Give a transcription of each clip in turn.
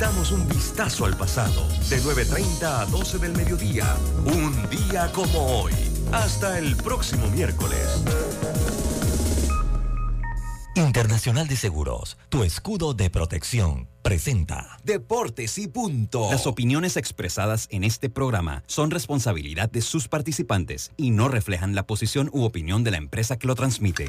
Damos un vistazo al pasado de 9.30 a 12 del mediodía. Un día como hoy. Hasta el próximo miércoles. Internacional de Seguros, tu escudo de protección, presenta Deportes y punto. Las opiniones expresadas en este programa son responsabilidad de sus participantes y no reflejan la posición u opinión de la empresa que lo transmite.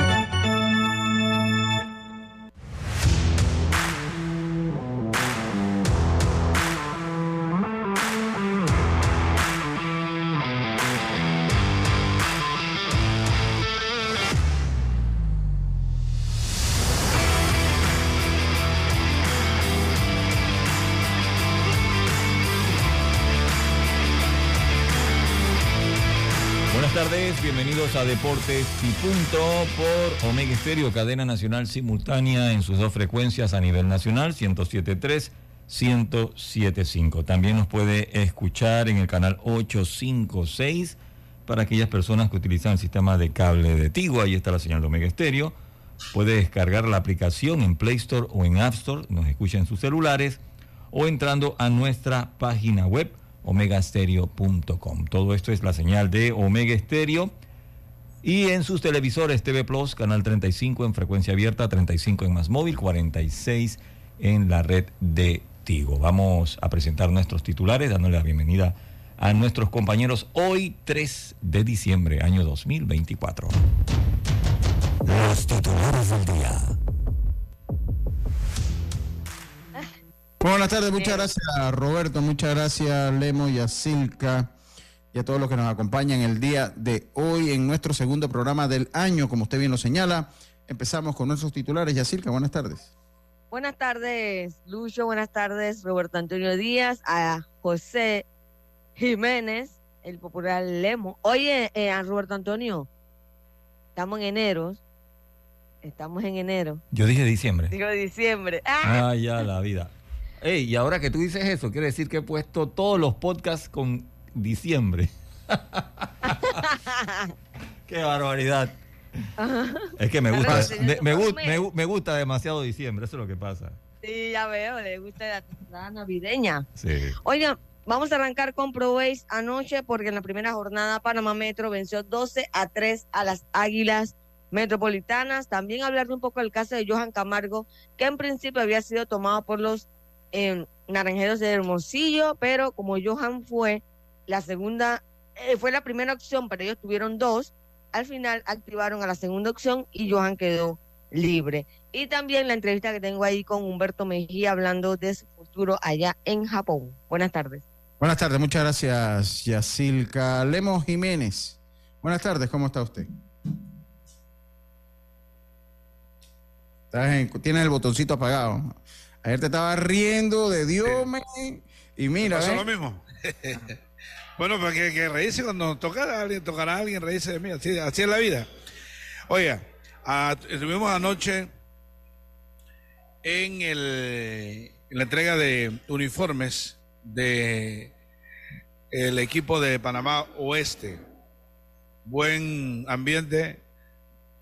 Bienvenidos a Deportes y Punto por Omega Estéreo, cadena nacional simultánea en sus dos frecuencias a nivel nacional, 107.3, 107.5. También nos puede escuchar en el canal 856 para aquellas personas que utilizan el sistema de cable de Tigo, ahí está la señal de Omega Estéreo. Puede descargar la aplicación en Play Store o en App Store, nos escucha en sus celulares o entrando a nuestra página web omegastereo.com. Todo esto es la señal de Omega Estéreo. Y en sus televisores TV Plus, canal 35 en frecuencia abierta, 35 en más móvil, 46 en la red de Tigo. Vamos a presentar nuestros titulares, dándole la bienvenida a nuestros compañeros hoy 3 de diciembre, año 2024. Los titulares del día. buenas tardes, muchas gracias Roberto, muchas gracias Lemo y a Silca y a todos los que nos acompañan el día de hoy en nuestro segundo programa del año, como usted bien lo señala. Empezamos con nuestros titulares. Yacirca, buenas tardes. Buenas tardes, Lucho. Buenas tardes, Roberto Antonio Díaz, a José Jiménez, el popular Lemo. Oye, eh, a Roberto Antonio, estamos en enero. Estamos en enero. Yo dije diciembre. Digo diciembre. Ah, ya la vida. Ey, y ahora que tú dices eso, quiere decir que he puesto todos los podcasts con diciembre. Qué barbaridad. Es que me gusta, me, gusta demasiado diciembre, eso es lo que pasa. Sí, ya veo, le gusta la temporada navideña. Sí. Oigan, vamos a arrancar con ProBase anoche porque en la primera jornada Panamá Metro venció 12 a 3 a las Águilas Metropolitanas. También hablar de un poco del caso de Johan Camargo, que en principio había sido tomado por los en Naranjeros de Hermosillo, pero como Johan fue la segunda, eh, fue la primera opción, pero ellos tuvieron dos, al final activaron a la segunda opción y Johan quedó libre. Y también la entrevista que tengo ahí con Humberto Mejía hablando de su futuro allá en Japón. Buenas tardes. Buenas tardes, muchas gracias, Yacilca. Lemos Jiménez. Buenas tardes, ¿cómo está usted? Tiene el botoncito apagado. Ayer te estaba riendo de Dios, y mira. Pasó lo mismo. bueno, porque pues que, reírse cuando tocara a alguien, tocará a alguien, reírse de mí. Así, es la vida. Oiga, estuvimos anoche en, el, la entrega de uniformes de el equipo de Panamá Oeste. Buen ambiente.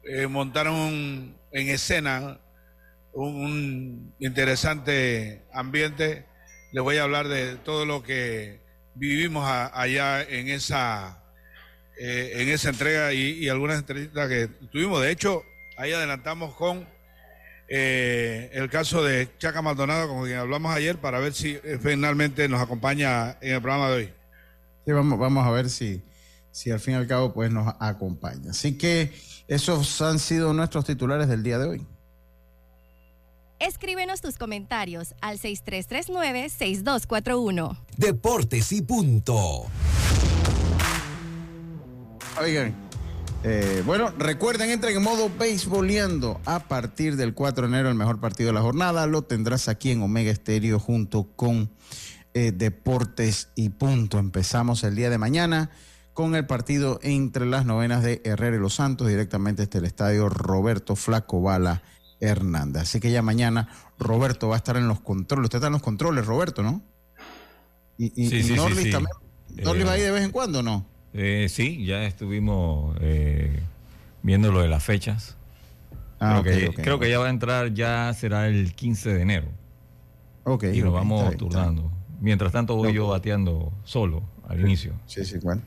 Eh, montaron en escena un, interesante ambiente. Les voy a hablar de todo lo que vivimos allá en esa, eh, en esa entrega y, algunas entrevistas que tuvimos. De hecho, ahí adelantamos con eh, el caso de Chaca Maldonado, con quien hablamos ayer, para ver si eh, finalmente nos acompaña en el programa de hoy. Sí, vamos, vamos a ver si, si al fin y al cabo pues nos acompaña. Así que esos han sido nuestros titulares del día de hoy. Escríbenos tus comentarios al 6339-6241. Deportes y punto. Oigan, eh, bueno, recuerden, entren en modo beisboleando a partir del 4 de enero, el mejor partido de la jornada. Lo tendrás aquí en Omega Estéreo junto con eh, Deportes y Punto. Empezamos el día de mañana con el partido entre las novenas de Herrera y Los Santos, directamente desde el estadio Roberto Flaco Bala Hernández. Así que ya mañana Roberto va a estar en los controles. Usted está en los controles, Roberto, ¿no? Y, y, sí, sí, Norlis también. ¿Norlis va ahí de vez en cuando o no? Eh, sí, ya estuvimos eh, viendo lo de las fechas. Ah, creo, que, ya va a entrar, ya será el 15 de enero. Ok, y nos vamos está está turnando. Mientras tanto voy yo bateando solo al inicio. Sí, sí, bueno.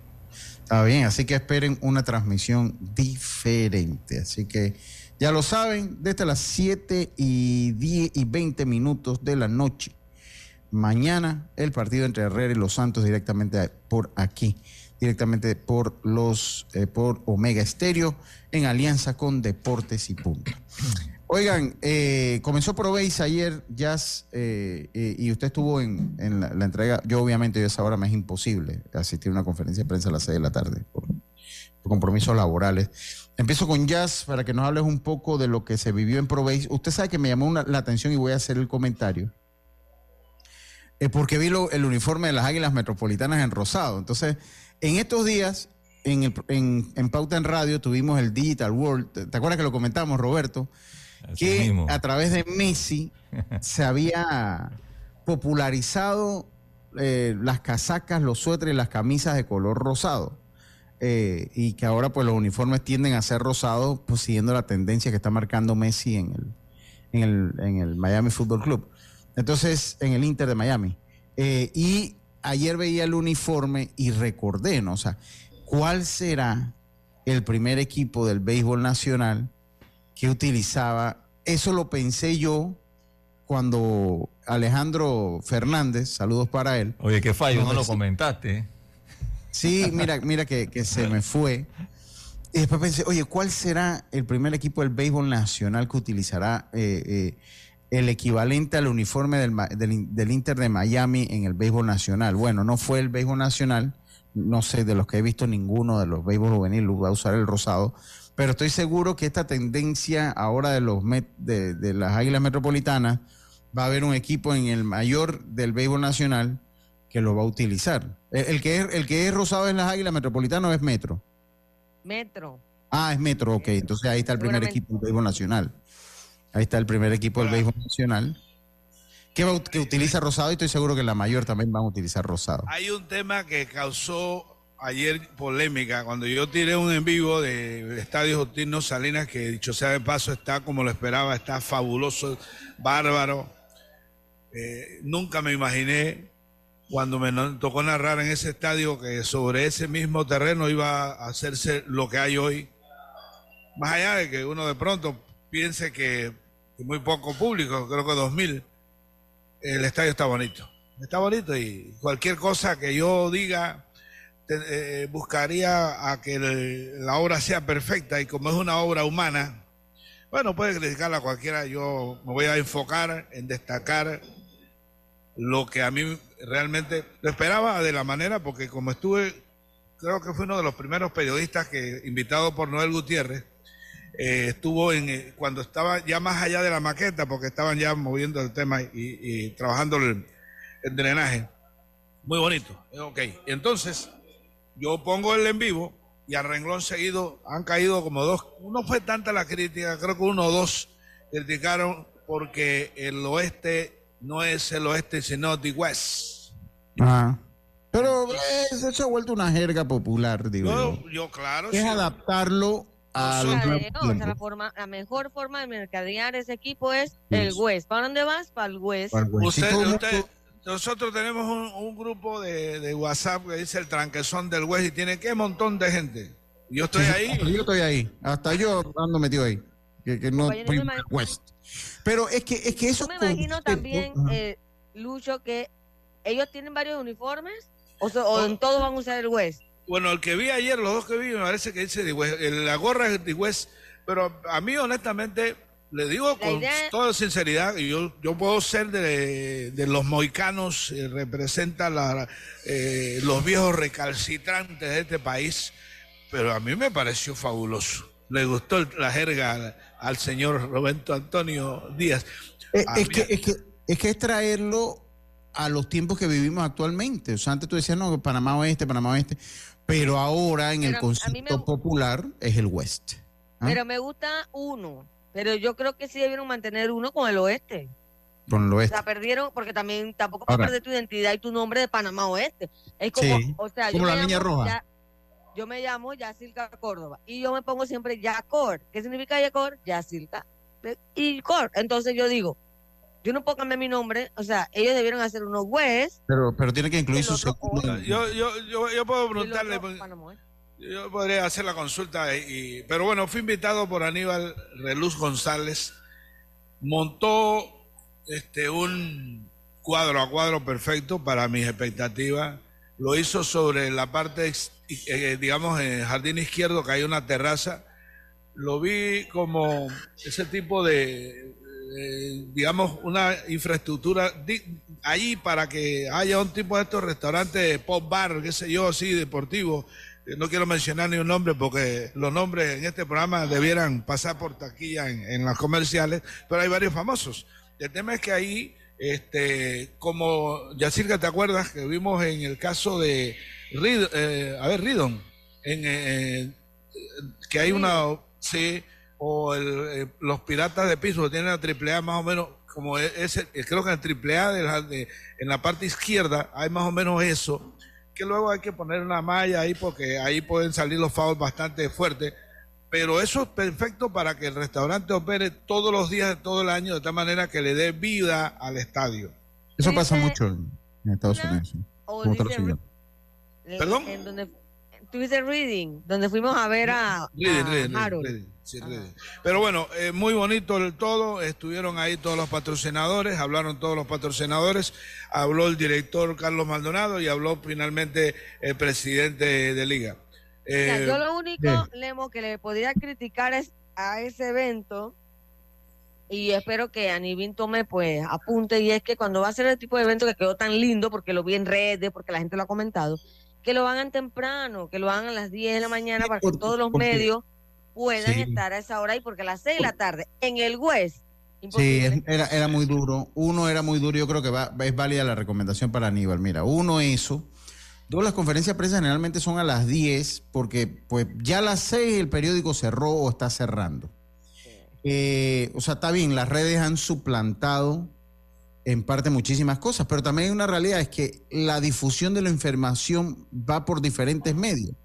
Está bien, así que esperen una transmisión diferente. Así que ya lo saben, desde las 7 y 10 y 20 minutos de la noche. Mañana el partido entre Herrera y Los Santos directamente por aquí, directamente por los eh, por Omega Estéreo en alianza con Deportes y Punto. Oigan, eh, comenzó Proveis ayer, Jazz, eh, eh, y usted estuvo en, la, la entrega. Yo, obviamente, a esa hora me es imposible asistir a una conferencia de prensa a las 6 de la tarde por, compromisos laborales. Empiezo con Jazz para que nos hables un poco de lo que se vivió en Proveis. Usted sabe que me llamó una- la atención y voy a hacer el comentario. Eh, porque vi lo- el uniforme de las Águilas Metropolitanas en rosado. Entonces, en estos días, en, el- en- en Pauta en Radio, tuvimos el Digital World. ¿Te te acuerdas que lo comentamos, Roberto? Así que mismo. a través de Messi se había popularizado eh, las casacas, los suéteres, las camisas de color rosado. Eh, y que ahora pues los uniformes tienden a ser rosados, pues siguiendo la tendencia que está marcando Messi en el, en el, en el Miami Football Club. Entonces, en el Inter de Miami. Eh, y ayer veía el uniforme y recordé, ¿no? O sea, ¿cuál será el primer equipo del béisbol nacional que utilizaba? Eso lo pensé yo cuando Alejandro Fernández, saludos para él. Oye, qué fallo, No, lo comentaste. Sí, mira, mira que, se me fue. Y después pensé, oye, ¿cuál será el primer equipo del béisbol nacional que utilizará eh, eh, el equivalente al uniforme del, del del Inter de Miami en el béisbol nacional? Bueno, no fue el béisbol nacional, no sé, de los que he visto ninguno de los béisbol juvenil va a usar el rosado, pero estoy seguro que esta tendencia ahora de los Met- de, de las Águilas Metropolitanas va a haber un equipo en el mayor del béisbol nacional que lo va a utilizar. El, el que es el que es rosado en las Águilas Metropolitanas o es Metro. Metro. Ah, es Metro, ok. Entonces ahí está el primer equipo del béisbol nacional. Ahí está el primer equipo del béisbol nacional que, va utiliza rosado y estoy seguro que la mayor también van a utilizar rosado. Hay un tema que causó ayer polémica cuando yo tiré un en vivo del Estadio Justino Salinas, que dicho sea de paso está como lo esperaba, está fabuloso, bárbaro. Eh, nunca me imaginé cuando me tocó narrar en ese estadio que sobre ese mismo terreno iba a hacerse lo que hay hoy. Más allá de que uno de pronto piense que, muy poco público, creo que 2000, el estadio está bonito. Está bonito y cualquier cosa que yo diga eh, buscaría a que la obra sea perfecta y como es una obra humana, bueno, puede criticarla cualquiera, yo me voy a enfocar en destacar lo que a mí realmente lo esperaba de la manera, porque como estuve, creo que fue uno de los primeros periodistas que, invitado por Noel Gutiérrez, eh, estuvo en eh, cuando estaba ya más allá de la maqueta, porque estaban ya moviendo el tema y, trabajando el, el drenaje. Muy bonito. Eh, Ok. Entonces, yo pongo el en vivo y a renglón seguido han caído como dos. No fue tanta la crítica, creo que uno o dos criticaron porque el oeste no es el oeste, sino the west. Ajá. Pero eso se ha vuelto una jerga popular, digo No, yo. yo, claro. Es sí. adaptarlo a los Mercadeo, nuevos o sea, la, forma, la mejor forma de mercadear ese equipo es el West. ¿Para dónde vas? Para el West. Para el Usted- usted- nosotros tenemos un, un grupo de, de WhatsApp que dice el tranquezón del West y tiene qué montón de gente. Yo estoy ahí. Yo estoy ahí. Hasta yo ando metido ahí. Que, que no West. Pero es que, es que eso. Yo me imagino también, eh, Lucho, que ellos tienen varios uniformes o, so- o en todos van a usar el West. Bueno, el que vi ayer, los dos que vi, me parece que dice The West. El- La gorra es The West. Pero a mí, honestamente, le digo La con idea- toda sinceridad, y yo, yo puedo ser de, de los moicanos, eh, representa la, eh, los viejos recalcitrantes de este país, pero a mí me pareció fabuloso. Le gustó la jerga al, al señor Roberto Antonio Díaz. Eh, A es, que, es, que, es que es traerlo a los tiempos que vivimos actualmente. O sea, antes tú decías, no, Panamá Oeste, Panamá Oeste. Pero ahora en el Pero me concepto popular es el West. ¿Ah? Pero me gusta uno, pero yo creo que sí debieron mantener uno con el oeste. Con el oeste. O sea, perdieron, porque también tampoco puedes perder tu identidad y tu nombre de Panamá Oeste. Es como, o sea, como yo la niña roja. Yo me llamo Yacilca Córdoba y yo me pongo siempre Yacor. ¿Qué significa Yacor? Yacilca. Y Cor. Entonces yo digo, yo no puedo cambiar mi nombre, o sea, ellos debieron hacer unos webs. Pero, pero tiene que incluir su yo, yo, yo, yo, puedo preguntarle, yo podría hacer la consulta, y, pero bueno, fui invitado por Aníbal Reluz González, montó este un cuadro a cuadro perfecto para mis expectativas, lo hizo sobre la parte, eh, digamos, en el jardín izquierdo, que hay una terraza, lo vi como ese tipo de, digamos, una infraestructura allí para que haya un tipo de estos restaurantes pop bar, qué sé yo, así, deportivo. Eh, no quiero mencionar ni un nombre porque los nombres en este programa debieran pasar por taquilla en, las comerciales, pero hay varios famosos. El tema es que ahí, este, como Yacirca, ¿te acuerdas que vimos en el caso de eh, a ver, Ridon, en, eh, que hay una, sí, o el, los piratas de piso tienen la triple A más o menos como e, ese, creo que en triple A de en la parte izquierda hay más o menos eso que luego hay que poner una malla ahí porque ahí pueden salir los fouls bastante fuertes. Pero eso es perfecto para que el restaurante opere todos los días de todo el año de tal manera que le dé vida al estadio. Eso pasa mucho en, Estados Unidos. ¿Perdón? tú dices Reading, donde fuimos a ver a, Harold. Pero bueno, eh, muy bonito el todo. Estuvieron ahí todos los patrocinadores, hablaron todos los patrocinadores, habló el director Carlos Maldonado y habló finalmente el presidente de Liga. Eh, yo lo único, Lemo, que le podría criticar es a ese evento y espero que Anibin tome pues apunte y es que cuando va a ser el tipo de evento que quedó tan lindo porque lo vi en redes, porque la gente lo ha comentado, que lo hagan temprano, que lo hagan a las 10 de la mañana para que todos los medios puedan estar a esa hora y porque a las 6 de la tarde en el West. Sí, era, era muy duro. Uno era muy duro, yo creo que va, es válida la recomendación para Aníbal. Mira, uno eso. Dos, las conferencias de prensa generalmente son a las 10 porque pues ya a las 6 el periódico cerró o está cerrando. Eh, o sea, está bien, las redes han suplantado en parte muchísimas cosas, pero también hay una realidad, es que la difusión de la información va por diferentes medios.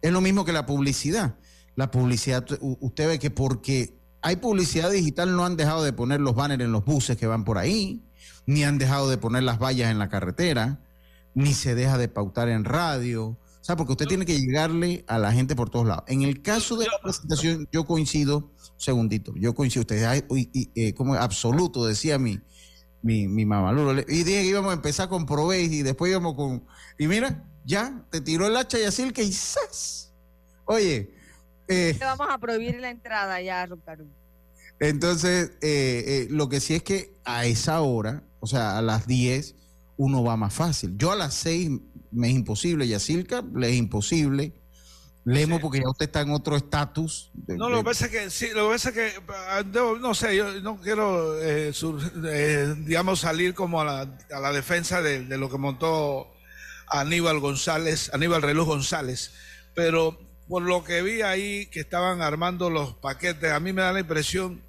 Es lo mismo que la publicidad. La publicidad, usted ve que porque hay publicidad digital no han dejado de poner los banners en los buses que van por ahí, ni han dejado de poner las vallas en la carretera, ni se deja de pautar en radio. O sea, porque usted tiene que llegarle a la gente por todos lados. En el caso de la presentación, yo coincido, un segundito, yo coincido, usted, eh, como absoluto, decía mi, mi, mi mamá. Y dije que íbamos a empezar con Proveis y después íbamos con. Y mira, ya, te tiró el hacha y así el que quizás. Oye. Eh, vamos a prohibir la entrada ya, Rucaru. Entonces, eh, eh, lo que sí es que a esa hora, o sea, a las 10, uno va más fácil. Yo a las 6 me es imposible, y a Silca le es imposible. Leemos porque ya usted está en otro estatus. No, lo que pasa es que, sí, lo que pasa es que, ah, no sé, yo no quiero, eh, eh, digamos, salir como a la, a la defensa de, lo que montó Aníbal González, Aníbal Reloj González, pero por lo que vi ahí que estaban armando los paquetes, a mí me da la impresión,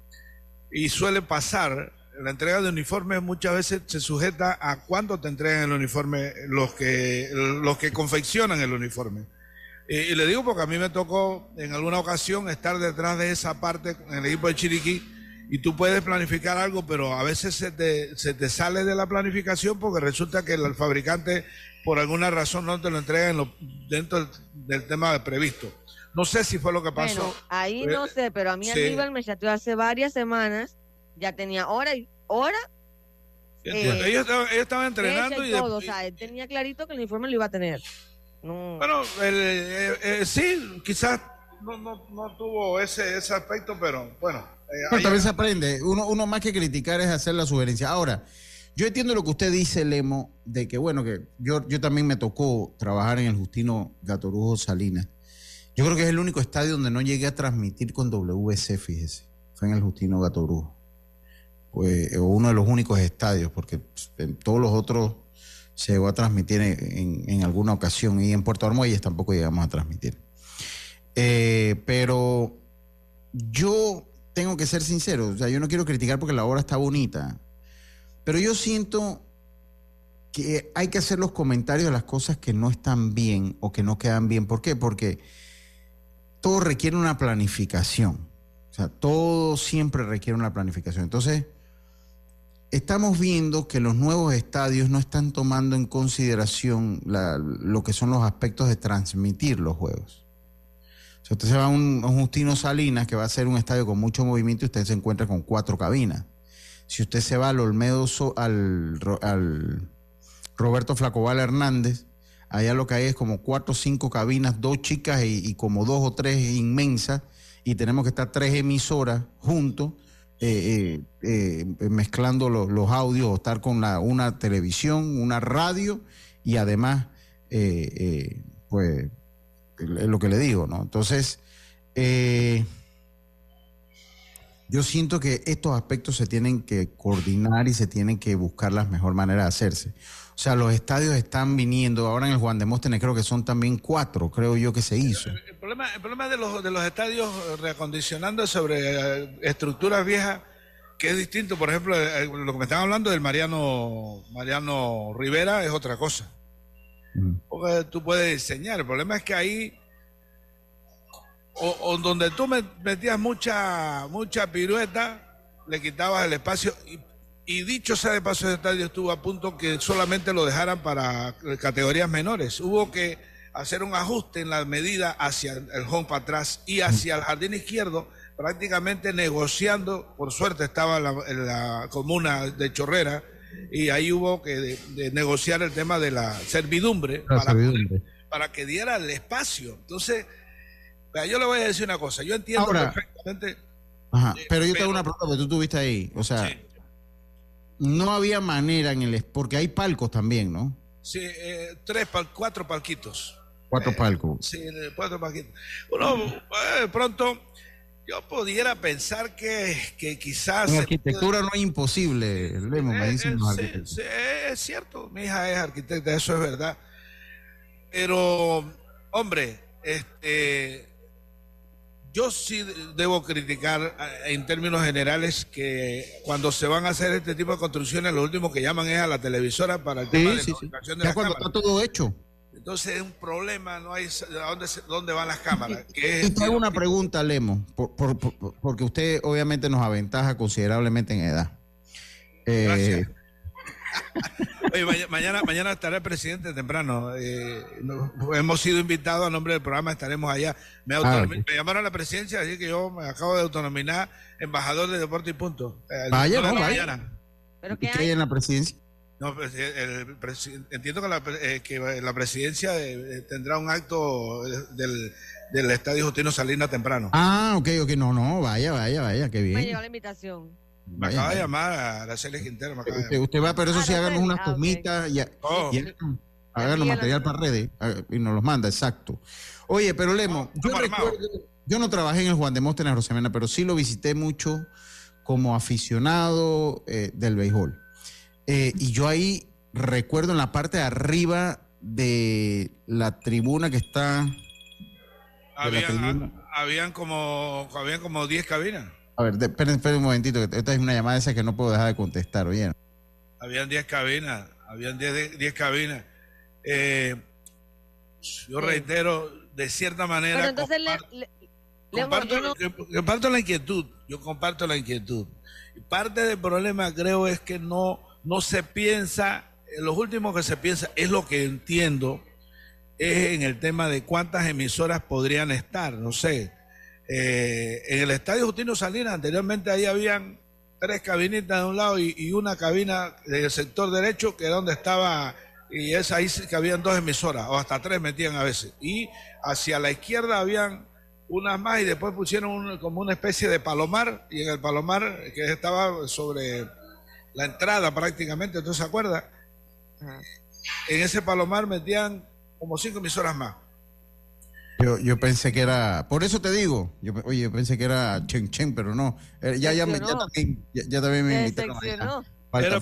y suele pasar, la entrega de uniformes muchas veces se sujeta a cuándo te entregan el uniforme los que, los que confeccionan el uniforme. Y, le digo porque a mí me tocó en alguna ocasión estar detrás de esa parte en el equipo de Chiriquí y tú puedes planificar algo, pero a veces se te, se te sale de la planificación porque resulta que el, fabricante por alguna razón no te lo entrega en lo, dentro del, tema previsto. No sé si fue lo que pasó. Bueno, ahí no eh, sé, pero a mí Aníbal me chateó hace varias semanas, ya tenía hora y hora. Eh, ellos, estaban entrenando y, todo, o sea, él tenía clarito que el uniforme lo iba a tener. Bueno, eh, eh, sí, quizás no, no, tuvo ese, ese aspecto, pero bueno. Eh, también se aprende. Uno, uno más que criticar es hacer la sugerencia. Ahora, yo entiendo lo que usted dice, Lemo, de que bueno, que yo, yo también me tocó trabajar en el Justino Gatorujo Salinas. Yo creo que es el único estadio donde no llegué a transmitir con WC, fíjese. Fue en el Justino Gatorujo. Pues, uno de los únicos estadios, porque en todos los otros se llegó a transmitir en, alguna ocasión y en Puerto Armuelles tampoco llegamos a transmitir. Eh, pero yo tengo que ser sincero, o sea, yo no quiero criticar porque la obra está bonita, pero yo siento que hay que hacer los comentarios de las cosas que no están bien o que no quedan bien. ¿Por qué? Porque todo requiere una planificación. O sea, todo siempre requiere una planificación. Entonces, estamos viendo que los nuevos estadios no están tomando en consideración lo que son los aspectos de transmitir los juegos. Si usted se va a un, Justino Salinas, que va a ser un estadio con mucho movimiento, usted se encuentra con cuatro cabinas. Si usted se va al Olmedo, al, al Roberto Flacobal Hernández, allá lo que hay es como cuatro o cinco cabinas, dos chicas y, como dos o tres inmensas, y tenemos que estar tres emasoras juntos. Eh, eh, eh, mezclando los audios, estar con una televisión, una radio y además, pues lo que le digo, ¿no? Entonces, eh, yo siento que estos aspectos se tienen que coordinar y se tienen que buscar las mejor maneras de hacerse. O sea, los estadios están viniendo, ahora en el Juan de Móstenes creo que son también cuatro, creo yo que se hizo. El, problema, el problema de, los, de los estadios reacondicionando sobre eh, estructuras viejas, que es distinto, por ejemplo, eh, lo que me están hablando del Mariano, Mariano Rivera es otra cosa. Porque tú puedes diseñar. El problema es que ahí, o, donde tú metías mucha, mucha pirueta, le quitabas el espacio. Y, dicho sea de paso, el estadio estuvo a punto que solamente lo dejaran para categorías menores. Hubo que hacer un ajuste en la medida hacia el home para atrás y hacia el jardín izquierdo, prácticamente negociando. Por suerte estaba en la comuna de Chorrera y ahí hubo que negociar el tema de la servidumbre, para, que diera el espacio. Entonces, yo le voy a decir una cosa, yo entiendo perfectamente. Eh, pero yo tengo una pregunta que tú tuviste ahí, o sea, no había manera en el porque hay palcos también, ¿no? Sí, eh, tres, cuatro palquitos. Cuatro palcos. sí, cuatro palquitos. Uno, eh, pronto yo pudiera pensar que, que quizás... En arquitectura no es imposible, Lemo, me dicen eh, eh, es cierto, mi hija es arquitecta, eso es verdad. Pero, hombre, este, yo sí debo criticar eh, en términos generales que cuando se van a hacer este tipo de construcciones, lo último que llaman es a la televisora para el tema de la de ya cuando está todo hecho. Entonces es un problema, no hay dónde, dónde van las cámaras. y te hago una pregunta, Lemo, porque usted obviamente nos aventaja considerablemente en edad. Eh, Oye, mañana, mañana estará el presidente temprano. Eh, hemos sido invitados a nombre del programa, estaremos allá. Me, ah, me, llamaron a la presidencia, así que yo me acabo de autonominar embajador de deporte y punto. vaya, no, vaya. ¿Pero qué, hay en la presidencia? No, pues, eh, el, entiendo que la, eh, que la presidencia eh, tendrá un acto del, del Estadio Justino Salinas temprano. Ah, ok, ok, no, no, vaya, vaya, vaya, qué bien. Me llegó la invitación. Me acaba de llamar a Araceli Quintero. usted, usted, va, pero eso sí, háganos unas ah, y, oh. háganos material para redes y nos los manda, exacto. Oye, pero Lemo, yo, recuerdo, yo no trabajé en el Juan de Móstenes Rosemena, pero sí lo visité mucho como aficionado del béisbol. Eh, y yo ahí recuerdo en la parte de arriba de la tribuna que está. Habían, como habían como 10 cabinas. A ver, esperen, un momentito, esta es una llamada esa que no puedo dejar de contestar, oye. Habían 10 cabinas, habían 10 cabinas. Eh, yo reitero, de cierta manera. entonces comparto la inquietud, yo comparto la inquietud. Parte del problema creo es que no no se piensa, los últimos que se piensa, es lo que entiendo, es en el tema de cuántas emisoras podrían estar, no sé. Eh, en el Estadio Justino Salinas, anteriormente ahí habían tres cabinitas de un lado y, una cabina del sector derecho, que era donde estaba, y es ahí que habían dos emisoras, o hasta tres metían a veces. Y hacia la izquierda habían unas más y después pusieron como una especie de palomar, y en el palomar que estaba sobre la entrada prácticamente, ¿tú se acuerdas? En ese palomar metían como cinco emisoras más. Yo, yo pensé que era, por eso te digo, yo, oye, yo pensé que era Chen Chen, pero no. Eh, ya, ya, me, ya, también, ya, también me invitaron. era para, el,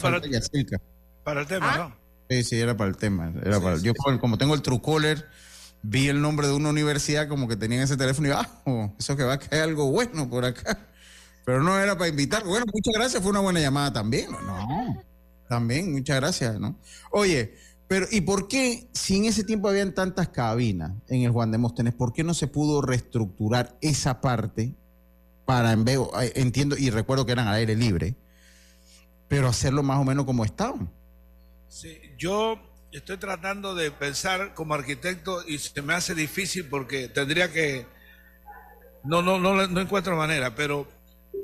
para el tema, ¿no? Sí, sí, era para el tema. Era para, yo como tengo el Truecaller, vi el nombre de una universidad como que tenía ese teléfono y ah, oh, eso que va a caer algo bueno por acá. pero no era para invitar. Bueno, muchas gracias, fue una buena llamada también. No, también, muchas gracias, ¿no? Oye, pero ¿y por qué, si en ese tiempo habían tantas cabinas en el Juan de Móstenes, por qué no se pudo reestructurar esa parte para en vez, entiendo y recuerdo que eran al aire libre, pero hacerlo más o menos como estaban? Sí, yo estoy tratando de pensar como arquitecto y se me hace difícil porque tendría que no no no no encuentro manera, pero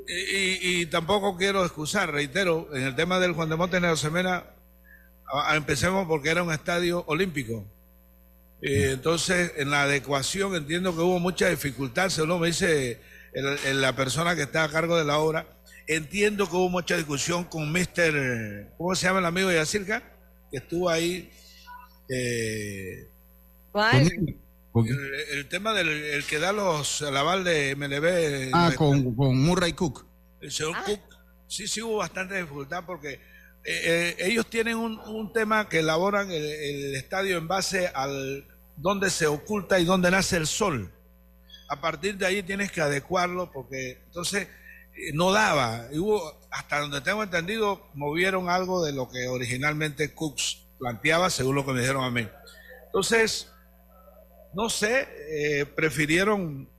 y, tampoco quiero excusar, reitero, en el tema del Juan de Monte en Semena, empecemos porque era un estadio olímpico. Eh, entonces, en la adecuación entiendo que hubo mucha dificultad, según me dice la persona que está a cargo de la obra. Entiendo que hubo mucha discusión con Mr. ¿Cómo se llama el amigo de Yacirca? Que estuvo ahí. Eh, el, tema del el que da los aval de MLB. Ah, con, con, Murray Cook. El señor ah. Cook. Sí, sí hubo bastante dificultad porque eh, eh, ellos tienen un, tema que elaboran el, estadio en base al donde se oculta y donde nace el sol. A partir de ahí tienes que adecuarlo porque entonces eh, no daba. Y hubo, hasta donde tengo entendido, movieron algo de lo que originalmente Cooks planteaba, según lo que me dijeron a mí. Entonces, no sé, eh, prefirieron,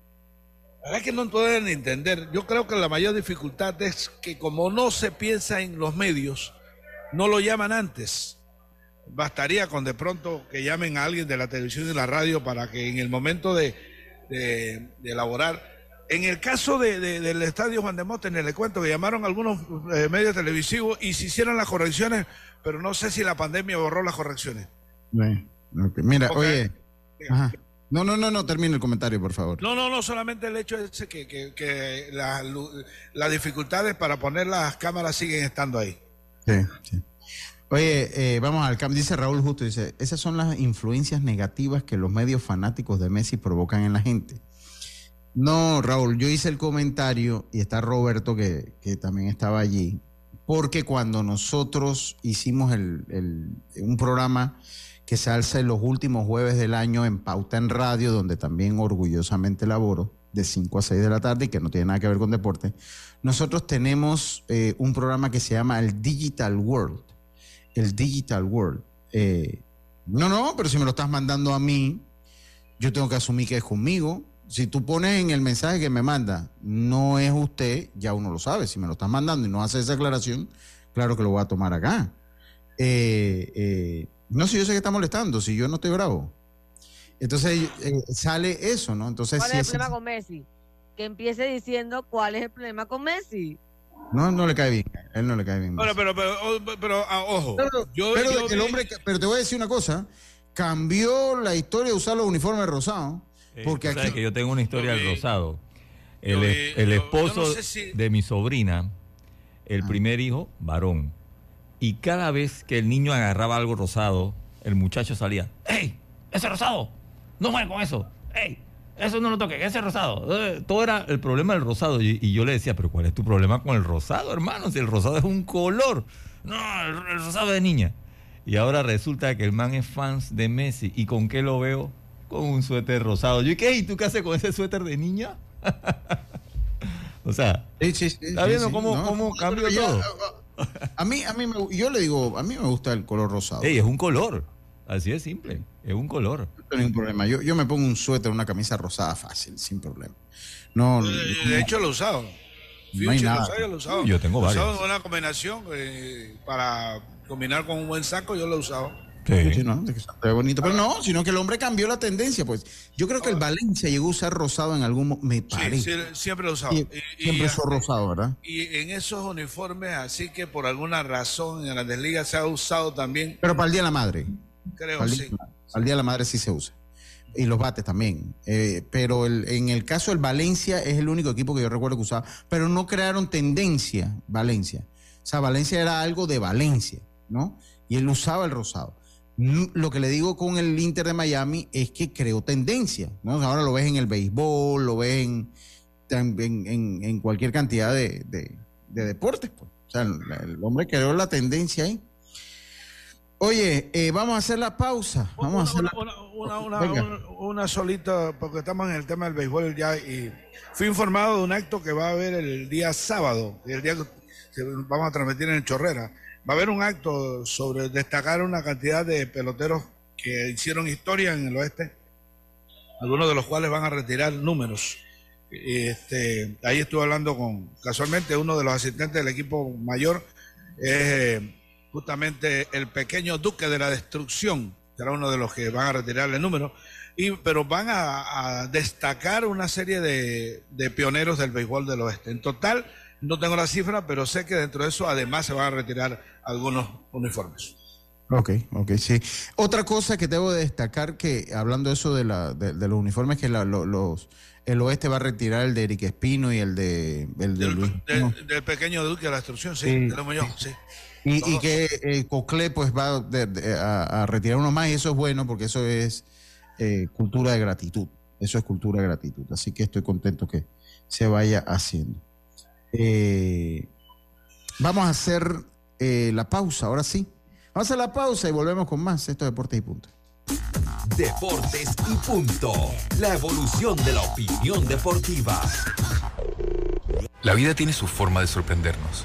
la verdad que no pueden entender, yo creo que la mayor dificultad es que como no se piensa en los medios, no lo llaman antes. Bastaría con de pronto que llamen a alguien de la televisión y la radio para que en el momento de, elaborar en el caso del estadio Juan de Móstenes, le cuento que llamaron algunos eh, medios televisivos y se hicieron las correcciones, pero no sé si la pandemia borró las correcciones. Mira, oye, no, no, no, no, termine el comentario, por favor. No, no, no, solamente el hecho es que, que, las dificultades para poner las cámaras siguen estando ahí. Sí, sí. Oye, eh, vamos al campo. Dice Raúl Justo, dice, esas son las influencias negativas que los medios fanáticos de Messi provocan en la gente. No, Raúl, yo hice el comentario y está Roberto que, que también estaba allí, porque cuando nosotros hicimos el, un programa que se alza en los últimos jueves del año en Pauta en Radio, donde también orgullosamente laboro, de 5 a 6 de la tarde y que no tiene nada que ver con deporte. Nosotros tenemos eh, un programa que se llama el Digital World. El Digital World. Eh, no, no, pero si me lo estás mandando a mí, yo tengo que asumir que es conmigo. Si tú pones en el mensaje que me manda, no es usted, ya uno lo sabe. Si me lo estás mandando y no hace esa aclaración, claro que lo voy a tomar acá. Eh, no, si yo sé que está molestando, si yo no estoy bravo. Entonces eh, sale eso, ¿no? Entonces, ¿Cuál es el problema con Messi? Que empiece diciendo cuál es el problema con Messi. No, no le cae bien. Él no le cae bien. Pero, pero, pero, pero ah, ojo. Pero, yo, el hombre, pero te voy a decir una cosa. Cambió la historia de usar los uniformes rosados. Porque aquí. que yo tengo una historia del rosado. El, el esposo de mi sobrina, el ah. primer hijo, varón y cada vez que el niño agarraba algo rosado, el muchacho salía, ¡Ey! ¡Ese rosado! ¡No jueguen con eso! ¡Ey! Eso no lo toque, ese rosado. Eh, todo era el problema del rosado. Y, yo le decía, pero ¿cuál es tu problema con el rosado, hermano? Si el rosado es un color. No, el, rosado de niña. Y ahora resulta que el man es fans de Messi. ¿Y con qué lo veo? Con un suéter rosado. Yo, ¿qué? ¿Y tú qué haces con ese suéter de niña? o sea, ¿está viendo cómo, cómo cambia todo? A mí, a mí me, yo le digo, a mí me gusta el color rosado. es un color. Así es simple. Es un color. No hay problema. Yo, yo me pongo un suéter, una camisa rosada fácil, sin problema. No, de, hecho lo he usado. No hay nada. Yo tengo varios. He usado una combinación eh, para combinar con un buen saco, yo lo he usado. Sí. no, bonito. Pero no, sino que el hombre cambió la tendencia, pues. Yo creo que el Valencia llegó a usar rosado en algún momento. Me parece. Sí, siempre lo usado. siempre usó rosado, ¿verdad? Y en esos uniformes, así que por alguna razón en la Liga se ha usado también. Pero para el Día de la Madre. Creo, sí. Al Día de la Madre sí se usa. Y los bates también. Eh, pero en el caso del Valencia es el único equipo que yo recuerdo que usaba. Pero no crearon tendencia, Valencia. O sea, Valencia era algo de Valencia, ¿no? Y él usaba el rosado. Lo que le digo con el Inter de Miami es que creó tendencia, ¿no? Ahora lo ves en el béisbol, lo ves en, en, cualquier cantidad de, deportes. Pues. O sea, el, hombre creó la tendencia ahí. Oye, eh, vamos a hacer la pausa. Vamos una, a hacer una, una, una, una, solita, porque estamos en el tema del béisbol ya y fui informado de un acto que va a haber el día sábado, el día que vamos a transmitir en el Chorrera. Va a haber un acto sobre destacar una cantidad de peloteros que hicieron historia en el oeste, algunos de los cuales van a retirar números. Este, ahí estuve hablando con, casualmente, uno de los asistentes del equipo mayor, es justamente el pequeño duque de la destrucción, será uno de los que van a retirarle números, y, pero van a, destacar una serie de, de, pioneros del béisbol del oeste. En total, no tengo la cifra, pero sé que dentro de eso además se van a retirar algunos uniformes. Ok, ok, sí. Otra cosa que debo destacar, que hablando de eso de, la, de, los uniformes, que los, el oeste va a retirar el de Eric Espino y el de... El del, del, pequeño Duque de la Destrucción, sí, sí. de sí. Y, que eh, Cocle pues va a, retirar uno más y eso es bueno porque eso es eh, cultura de gratitud. Eso es cultura de gratitud. Así que estoy contento que se vaya haciendo. Eh, vamos a hacer la pausa, ahora sí. Vamos a hacer la pausa y volvemos con más. Esto es Deportes y Punto. Deportes y Punto. La evolución de la opinión deportiva. La vida tiene su forma de sorprendernos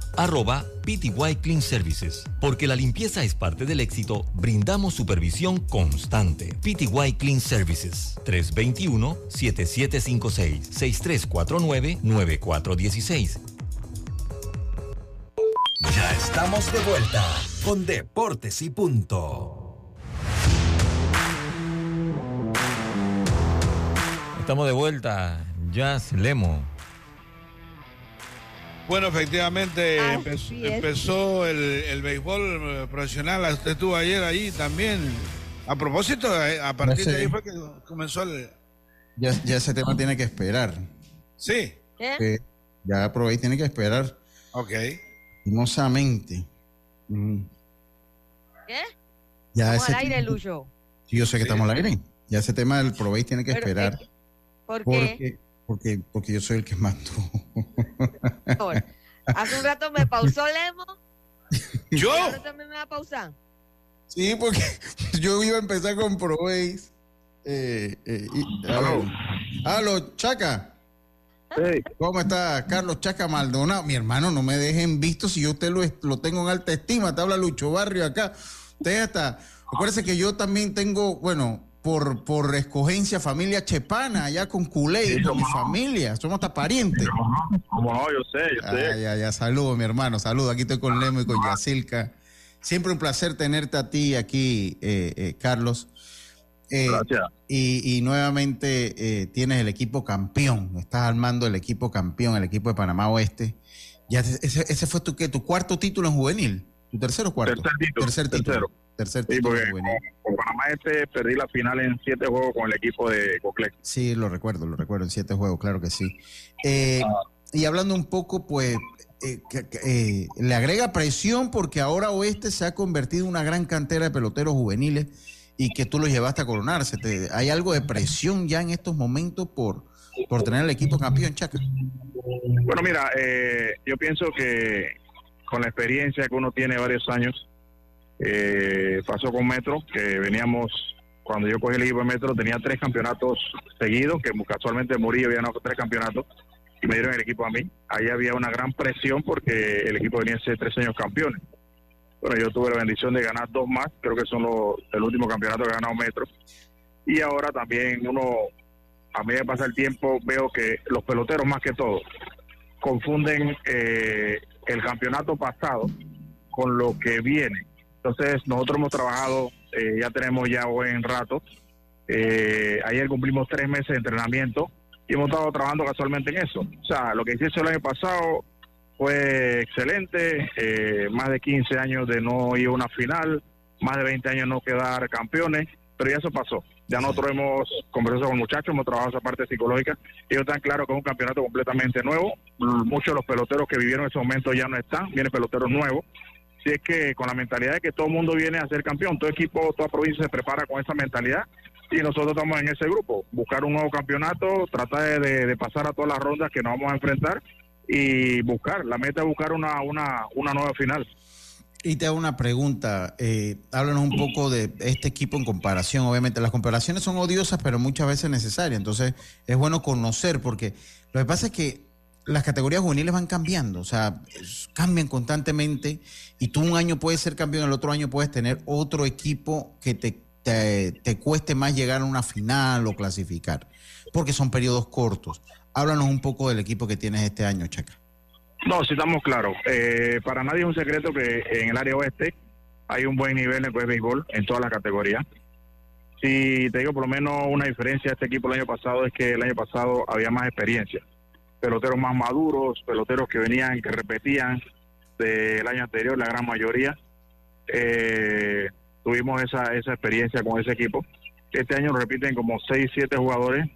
arroba PTY Clean Services. Porque la limpieza es parte del éxito, brindamos supervisión constante. PTY Clean Services 321-7756-6349-9416. Ya estamos de vuelta con Deportes y Punto. Estamos de vuelta, Jazz Lemo. Bueno, efectivamente empezó, el, béisbol eh, profesional. Usted estuvo ayer ahí también. A propósito, eh, a partir de ahí fue que comenzó el. Ya, ese tema tiene que esperar. Sí. ¿Qué? ya aprobé y tiene que esperar. Ok. Hermosamente. Mm. ¿Qué? Ya estamos al aire, Lucho. Sí, yo sé que estamos al aire. Ya ese tema del probéis tiene que esperar. ¿Por qué? Porque, porque yo soy el que mato. Hace un rato me pausó Lemo. ¿Yo? ¿Ahora también me va a pausar? Sí, porque yo iba a empezar con ProBase. Eh, eh, Aló, Chaca. ¿Cómo está Carlos Chaca Maldonado? Mi hermano, no me dejen visto si yo usted lo, lo tengo en alta estima. Te habla Lucho Barrio acá. Usted hasta. Acuérdese que yo también tengo, bueno, por, por escogencia familia chepana, allá con Culey, con mi familia, somos hasta parientes. Como no, yo sé, yo sé. Ya, ya, saludo, mi hermano, saludo. Aquí estoy con Lemo y con Yacilca. Siempre un placer tenerte a ti aquí, eh, eh, Carlos. Eh, Gracias. Y, y nuevamente tienes el equipo campeón, estás armando el equipo campeón, el equipo de Panamá Oeste. Ya ese, ese fue tu, ¿qué? tu cuarto título en juvenil, tu tercero o cuarto. Tercer título. Tercer título. Tercer sí, porque con, Panamá este perdí la final en siete juegos con el equipo de Coclex. Sí, lo recuerdo, lo recuerdo, en siete juegos, claro que sí. Eh, ah. Y hablando un poco, pues, eh, eh, le agrega presión porque ahora Oeste se ha convertido en una gran cantera de peloteros juveniles y que tú los llevaste a coronarse. ¿Hay algo de presión ya en estos momentos por, por tener el equipo campeón, Chaca? Bueno, mira, yo pienso que con la experiencia que uno tiene varios años, eh, pasó con Metro, que veníamos, cuando yo cogí el equipo de Metro, tenía tres campeonatos seguidos, que casualmente Murillo había ganado tres campeonatos, y me dieron el equipo a mí. Ahí había una gran presión porque el equipo venía a ser tres años campeones. Bueno, yo tuve la bendición de ganar dos más, creo que son los, el último campeonato que ha ganado Metro. Y ahora también uno, a medida que pasa el tiempo, veo que los peloteros más que todo confunden eh, el campeonato pasado con lo que viene. Entonces nosotros hemos trabajado, eh, ya tenemos ya buen rato. Eh, ayer cumplimos tres meses de entrenamiento y hemos estado trabajando casualmente en eso. O sea, lo que hiciste el año pasado fue excelente, eh, más de 15 años de no ir a una final, más de 20 años no quedar campeones, pero ya eso pasó. Ya nosotros hemos conversado con muchachos, hemos trabajado esa parte psicológica, ellos están claros que es un campeonato completamente nuevo. Muchos de los peloteros que vivieron en ese momento ya no están, vienen peloteros nuevos. Si es que con la mentalidad de que todo el mundo viene a ser campeón, todo equipo, toda provincia se prepara con esa mentalidad y nosotros estamos en ese grupo, buscar un nuevo campeonato, tratar de, pasar a todas las rondas que nos vamos a enfrentar y buscar, la meta es buscar una, una, una nueva final. Y te hago una pregunta, eh, háblanos un poco de este equipo en comparación. Obviamente las comparaciones son odiosas, pero muchas veces necesarias. Entonces es bueno conocer, porque lo que pasa es que las categorías juveniles van cambiando, o sea, cambian constantemente y tú un año puedes ser campeón, el otro año puedes tener otro equipo que te, te, te cueste más llegar a una final o clasificar, porque son periodos cortos. Háblanos un poco del equipo que tienes este año, Chaca. No, si estamos claros. Eh, para nadie es un secreto que en el área oeste hay un buen nivel en el béisbol en todas las categorías. Si te digo por lo menos una diferencia de este equipo el año pasado es que el año pasado había más experiencia. Peloteros más maduros, peloteros que venían, que repetían del año anterior, la gran mayoría. Eh, tuvimos esa, esa experiencia con ese equipo. Este año repiten como 6, 7 jugadores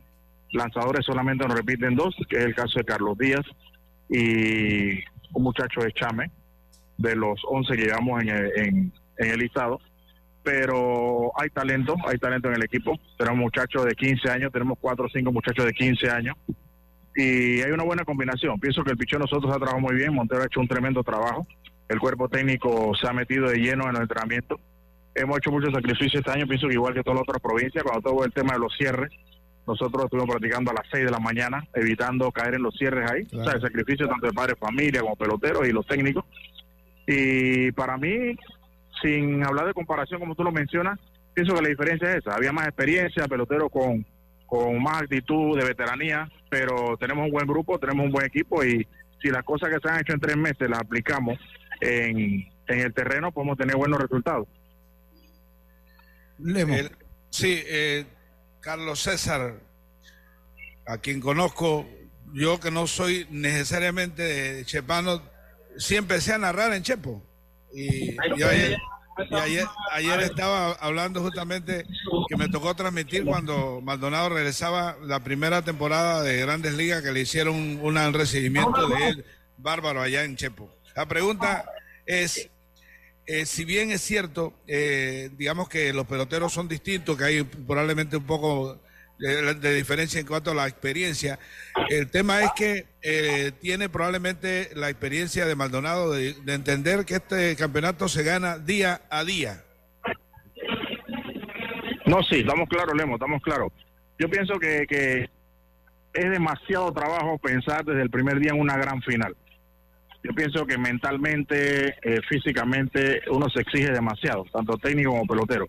lanzadores solamente nos repiten dos, que es el caso de Carlos Díaz y un muchacho de Chame, de los 11 que llevamos en el, en, el listado. Pero hay talento, hay talento en el equipo. Tenemos muchachos de 15 años, tenemos 4 o 5 muchachos de 15 años. Y hay una buena combinación. Pienso que el pichón nosotros ha trabajado muy bien. Montero ha hecho un tremendo trabajo. El cuerpo técnico se ha metido de lleno en el entrenamiento. Hemos hecho muchos sacrificios este año. Pienso que igual que todas las otras provincias, cuando todo el tema de los cierres, nosotros estuvimos practicando a las 6 de la mañana, evitando caer en los cierres ahí. O sea, el sacrificio tanto de padres, familia, como peloteros y los técnicos. Y para mí, sin hablar de comparación, como tú lo mencionas, pienso que la diferencia es esa. Había más experiencia, peloteros con, con más actitud de veteranía, pero tenemos un buen grupo, tenemos un buen equipo y si las cosas que se han hecho en tres meses las aplicamos en, en el terreno, podemos tener buenos resultados. sí, eh, Carlos César, a quien conozco, yo que no soy necesariamente chepano, sí empecé a narrar en Chepo. Y, ayer, ayer, estaba hablando justamente que me tocó transmitir cuando Maldonado regresaba la primera temporada de Grandes Ligas que le hicieron un, recibimiento de él bárbaro allá en Chepo. La pregunta es, eh, si bien es cierto, eh, digamos que los peloteros son distintos, que hay probablemente un poco de, diferencia en cuanto a la experiencia, el tema es que eh, tiene probablemente la experiencia de Maldonado de, entender que este campeonato se gana día a día. No, sí, estamos claros, Lemo, estamos claros. Yo pienso que, que es demasiado trabajo pensar desde el primer día en una gran final yo pienso que mentalmente, eh, físicamente, uno se exige demasiado, tanto técnico como pelotero.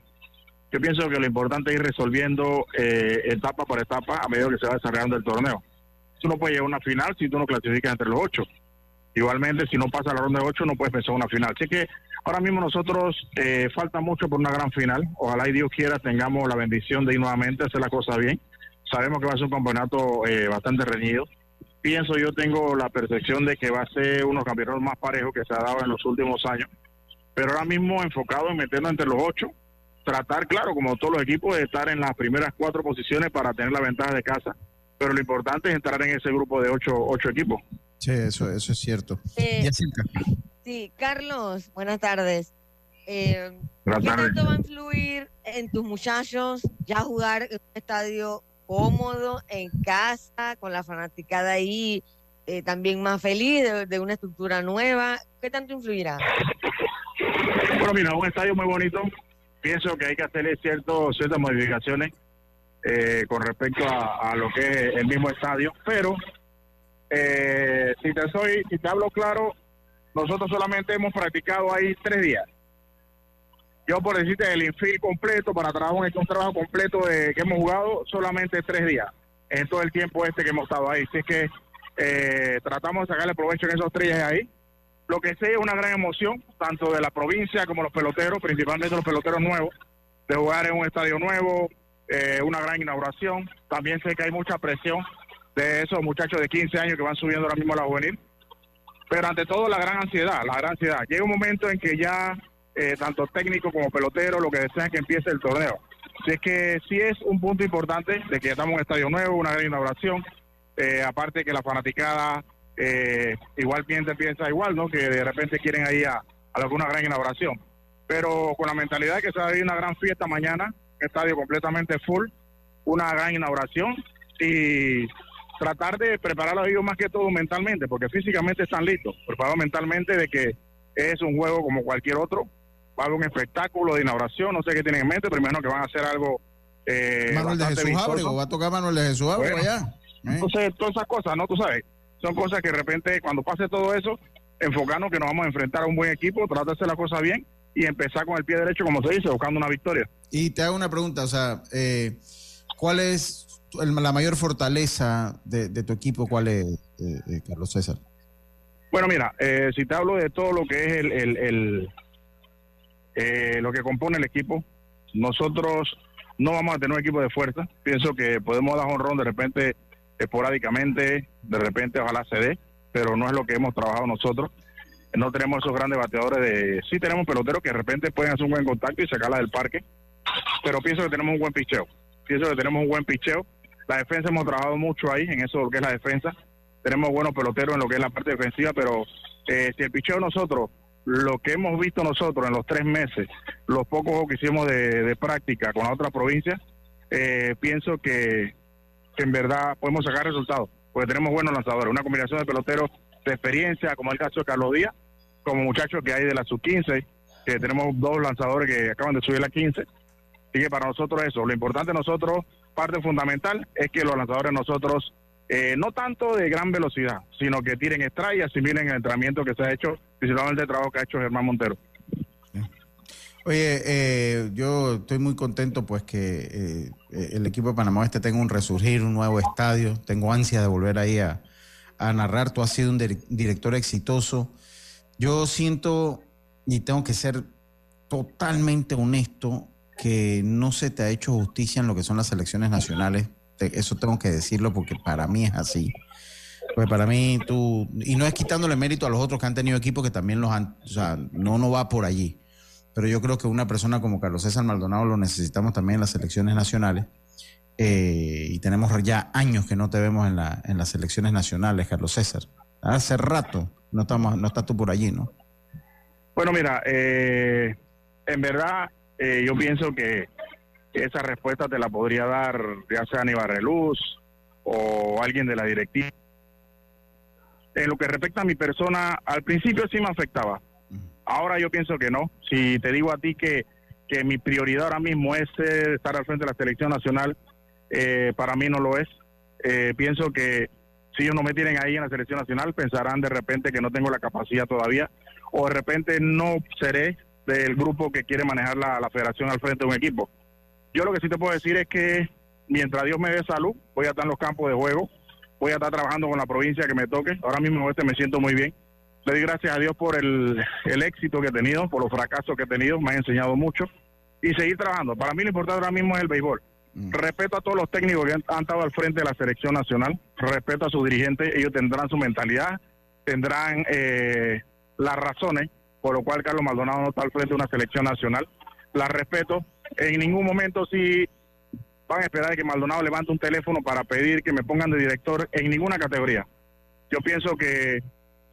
Yo pienso que lo importante es ir resolviendo eh, etapa por etapa a medida que se va desarrollando el torneo. Tú no puedes llegar a una final si tú no clasificas entre los ocho. Igualmente, si no pasa la ronda de ocho, no puedes pensar en una final. Así que ahora mismo nosotros eh, falta mucho por una gran final. Ojalá y Dios quiera tengamos la bendición de ir nuevamente a hacer la cosa bien. Sabemos que va a ser un campeonato bastante reñido pienso yo tengo la percepción de que va a ser uno de los campeonatos más parejos que se ha dado en los últimos años, pero ahora mismo enfocado en meternos entre los ocho, tratar, claro, como todos los equipos, de estar en las primeras cuatro posiciones para tener la ventaja de casa, pero lo importante es entrar en ese grupo de ocho, ocho equipos. Sí, eso, eso es cierto. Eh, sí, Carlos, buenas tardes. Eh, ¿Qué tanto va a influir en tus muchachos ya jugar en un estadio cómodo en casa, con la fanaticada ahí eh, también más feliz de, una estructura nueva. ¿Qué tanto influirá? Bueno, mira, un estadio muy bonito. Pienso que hay que hacerle cierto, ciertas modificaciones eh, con respecto a, lo que es el mismo estadio, pero eh, si te soy, si te hablo claro, nosotros solamente hemos practicado ahí tres días. yo por decirte el infield completo para trabajo un, un trabajo completo de, que hemos jugado solamente tres días en todo el tiempo este que hemos estado ahí. Así es que eh, tratamos de sacarle provecho en esos tres días ahí. Lo que sé es una gran emoción, tanto de la provincia como los peloteros, principalmente los peloteros nuevos, de jugar en un estadio nuevo, eh, una gran inauguración. También sé que hay mucha presión de esos muchachos de 15 años que van subiendo ahora mismo a la juvenil. Pero ante todo la gran ansiedad, la gran ansiedad. Llega un momento en que ya eh, tanto técnico como pelotero lo que desean es que empiece el torneo. Así es que sí es un punto importante de que estamos en un estadio nuevo, una gran inauguración. Eh, aparte que la fanaticada eh, igual piensa, piensa igual, ¿no? Que de repente quieren ahí a, alguna gran inauguración. Pero con la mentalidad de que se va a una gran fiesta mañana, estadio completamente full, una gran inauguración y tratar de preparar a ellos más que todo mentalmente, porque físicamente están listos, preparados mentalmente de que es un juego como cualquier otro, va a haber un espectáculo de inauguración, no sé qué tienen en mente, primero que van a hacer algo... Eh, Manuel de Jesús Ábrego, va a tocar Manuel de Jesús Ábrego allá. ¿eh? Entonces, todas esas cosas, ¿no? Tú sabes, son cosas que de repente cuando pase todo eso, enfocarnos que nos vamos a enfrentar a un buen equipo, tratar de hacer la cosa bien y empezar con el pie derecho, como se dice, buscando una victoria. Y te hago una pregunta, o sea, eh, ¿cuál es la mayor fortaleza de, tu equipo? ¿Cuál es, eh, eh, Carlos César? Bueno, mira, si te hablo de todo lo que es el, el, lo que compone el equipo, nosotros no vamos a tener un equipo de fuerza. Pienso que podemos dar un ron de repente esporádicamente, de repente ojalá se dé, pero no es lo que hemos trabajado nosotros. No tenemos esos grandes bateadores de... Sí tenemos peloteros que de repente pueden hacer un buen contacto y sacarla del parque, pero pienso que tenemos un buen picheo. Pienso que tenemos un buen picheo. La defensa hemos trabajado mucho ahí, en eso lo que es la defensa. Tenemos buenos peloteros en lo que es la parte defensiva, pero eh, si el picheo nosotros, lo que hemos visto nosotros en los tres meses, los pocos que hicimos de, práctica con la otra provincia, eh, pienso que que en verdad podemos sacar resultados, porque tenemos buenos lanzadores, una combinación de peloteros de experiencia, como el caso de Carlos Díaz, como muchachos que hay de la sub-15, que tenemos dos lanzadores que acaban de subir la 15. Así que para nosotros eso, lo importante nosotros, parte fundamental, es que los lanzadores nosotros, eh, no tanto de gran velocidad, sino que tiren extra y asimilen el entrenamiento que se ha hecho, principalmente el trabajo que ha hecho Germán Montero. Oye, eh, yo estoy muy contento pues que eh, el equipo de Panamá Este tenga un resurgir, un nuevo estadio. Tengo ansia de volver ahí a, narrar. Tú has sido un director exitoso. Yo siento, y tengo que ser totalmente honesto, que no se te ha hecho justicia en lo que son las elecciones nacionales. Eso tengo que decirlo porque para mí es así. Pues para mí tú, y no es quitándole mérito a los otros que han tenido equipos que también los han, o sea, no, no va por allí pero yo creo que una persona como Carlos César Maldonado lo necesitamos también en las elecciones nacionales. Eh, y tenemos ya años que no te vemos en, la, en las elecciones nacionales, Carlos César. Hace rato no, estamos, no estás tú por allí, ¿no? Bueno, mira, eh, en verdad eh, yo pienso que esa respuesta te la podría dar ya sea Aníbal Reluz o alguien de la directiva. En lo que respecta a mi persona, al principio sí me afectaba, Ahora yo pienso que no. Si te digo a ti que, que mi prioridad ahora mismo es eh, estar al frente de la selección nacional, eh, para mí no lo es. Eh, pienso que si ellos no me tienen ahí en la selección nacional, pensarán de repente que no tengo la capacidad todavía, o de repente no seré del grupo que quiere manejar la, la federación al frente de un equipo. Yo lo que sí te puedo decir es que mientras Dios me dé salud, voy a estar en los campos de juego, voy a estar trabajando con la provincia que me toque. Ahora mismo este me siento muy bien le doy gracias a Dios por el, éxito que he tenido, por los fracasos que he tenido, me ha enseñado mucho y seguir trabajando. Para mí lo importante ahora mismo es el béisbol. Mm. Respeto a todos los técnicos que han, estado al frente de la selección nacional, respeto a sus dirigentes, ellos tendrán su mentalidad, tendrán eh, las razones por lo cual Carlos Maldonado no está al frente de una selección nacional. Las respeto. En ningún momento si van a esperar que Maldonado levante un teléfono para pedir que me pongan de director en ninguna categoría. Yo pienso que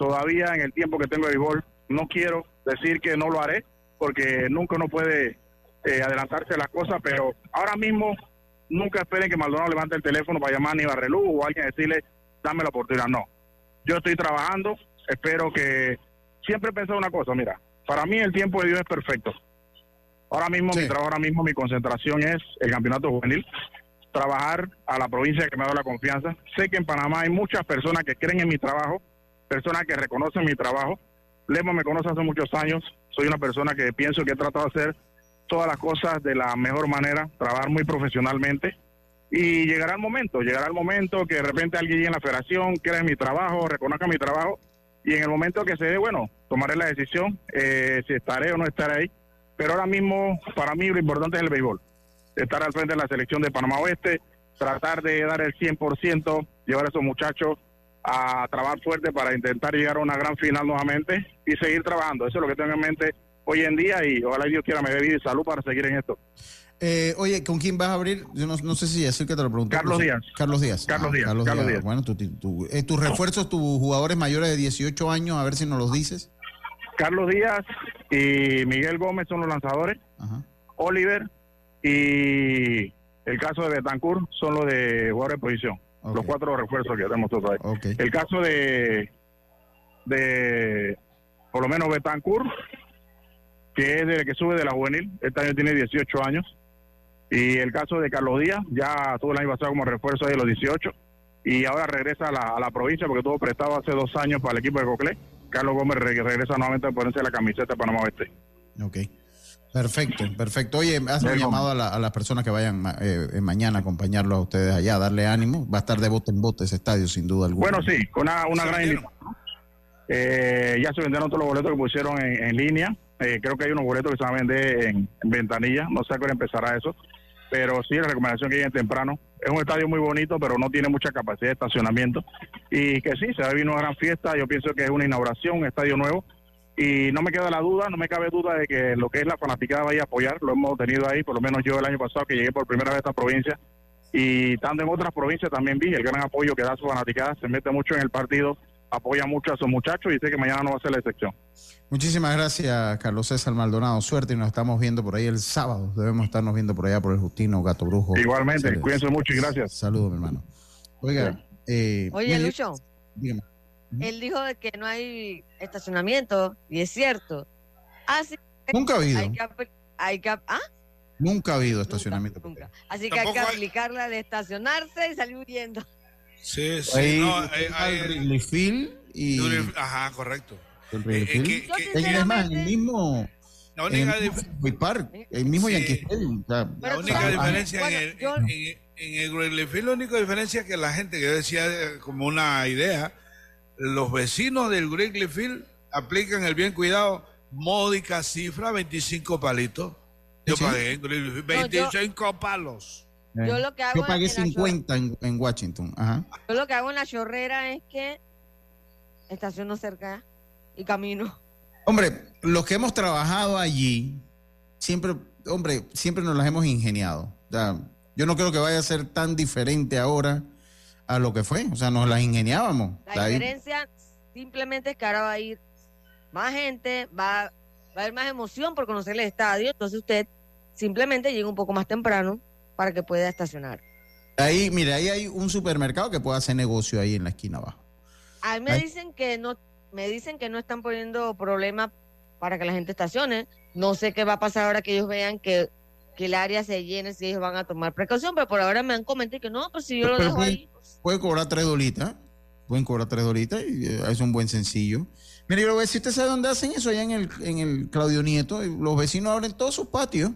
todavía en el tiempo que tengo de béisbol, no quiero decir que no lo haré, porque nunca uno puede eh, adelantarse a las cosas, pero ahora mismo nunca esperen que Maldonado levante el teléfono para llamar a Aníbal Relú o alguien decirle, dame la oportunidad. No, yo estoy trabajando, espero que... Siempre he pensado una cosa, mira, para mí el tiempo de Dios es perfecto. Ahora mismo mi trabajo, ahora mismo mi concentración es el campeonato juvenil, trabajar a la provincia que me da la confianza. Sé que en Panamá hay muchas personas que creen en mi trabajo, personas que reconocen mi trabajo. Lemo me conoce hace muchos años, soy una persona que pienso que he tratado de hacer todas las cosas de la mejor manera, trabajar muy profesionalmente y llegará el momento, llegará el momento que de repente alguien en la federación, crea mi trabajo, reconozca mi trabajo y en el momento que se dé, bueno, tomaré la decisión eh, si estaré o no estaré ahí. Pero ahora mismo, para mí, lo importante es el béisbol. Estar al frente de la selección de Panamá Oeste, tratar de dar el 100%, llevar a esos muchachos a trabajar fuerte para intentar llegar a una gran final nuevamente y seguir trabajando. Eso es lo que tengo en mente hoy en día y ojalá Dios quiera me dé vida y salud para seguir en esto. Eh, oye, ¿con quién vas a abrir? Yo no, sé si el que te lo pregunté. Carlos Díaz. Carlos Díaz. Carlos, ah, Díaz. Carlos, Díaz. Bueno, eh, tus refuerzos, tus jugadores mayores de 18 años, a ver si nos los dices. Carlos Díaz y Miguel Gómez son los lanzadores. Oliver y el caso de Betancourt son los de jugadores de posición. Los cuatro refuerzos que tenemos todos ahí. El caso de, de, por lo menos Betancourt, que es el que sube de la juvenil, este año tiene 18 años. Y el caso de Carlos Díaz, ya tuvo el año pasado como refuerzo de los 18 y ahora regresa a la, a la provincia porque tuvo prestado hace dos años para el equipo de Coclé. Carlos Gómez regresa nuevamente a ponerse la camiseta de Panamá Oeste. Ok. Perfecto, perfecto. Oye, haz un llamado a, las personas que vayan eh, mañana a acompañarlos a ustedes allá, a darle ánimo. Va a estar de bote en bote ese estadio, sin duda alguna. Bueno, sí, con una, una gran eh, ya se vendieron todos los boletos que pusieron en, línea. Eh, creo que hay unos boletos que se van a vender en, ventanilla. No sé a hora empezará eso. Pero sí, la recomendación que lleguen temprano. Es un estadio muy bonito, pero no tiene mucha capacidad de estacionamiento. Y que sí, se va a vivir una gran fiesta. Yo pienso que es una inauguración, un estadio nuevo y no me queda la duda, no me cabe duda de que lo que es la fanaticada vaya a apoyar, lo hemos tenido ahí, por lo menos yo el año pasado que llegué por primera vez a esta provincia y tanto en otras provincias también vi el gran apoyo que da su fanaticada, se mete mucho en el partido, apoya mucho a sus muchachos y sé que mañana no va a ser la excepción. Muchísimas gracias, Carlos César Maldonado. Suerte y nos estamos viendo por ahí el sábado. Debemos estarnos viendo por allá por el Justino Gato Brujo. Igualmente, cuídense mucho y gracias. Saludos, mi hermano. Oiga, eh, Oye, Lucho. Dígame. Él dijo de que no hay estacionamiento y es cierto. Así Nunca ha habido. Hay que, ¿ah? Nunca ha habido estacionamiento. Así que hay que aplicarla de estacionarse y salir huyendo. Sí, sí. Hay, no, hay, y... Ajá, correcto. El eh, es más, el mismo... La única diferencia. El mismo Yankee La única diferencia en, el, en, en, el Wrigley Field, la única diferencia es que la gente, que decía eh, como una idea, los vecinos del Wrigley Field aplican el bien cuidado, módica cifra, 25 palitos. Yo pagué 25 palos. Yo, lo que hago yo pagué 50 en, Washington. Yo lo que hago en la chorrera es que estaciono cerca y camino. Hombre, los que hemos trabajado allí, siempre, hombre, siempre nos las hemos ingeniado. yo no creo que vaya a ser tan diferente ahora a lo que fue. O sea, nos las ingeniábamos. La diferencia simplemente es que ahora va a ir más gente, va, va a haber más emoción por conocer el estadio. Entonces usted simplemente llega un poco más temprano para que pueda estacionar. Ahí, mire, ahí hay un supermercado que puede hacer negocio ahí en la esquina abajo. A mí me dicen que no, me dicen que no están poniendo problema para que la gente estacione. No sé qué va a pasar ahora que ellos vean que, que el área se llene, si ellos van a tomar precaución, pero por ahora me han comentado que no, pues si yo lo dejo ahí puede cobrar tres dolitas. Pueden cobrar tres dolitas y eh, es un buen sencillo. Mire, yo lo voy a decir, ¿usted sabe dónde hacen eso? Allá en el, en el Claudio Nieto. Los vecinos abren todos sus patios.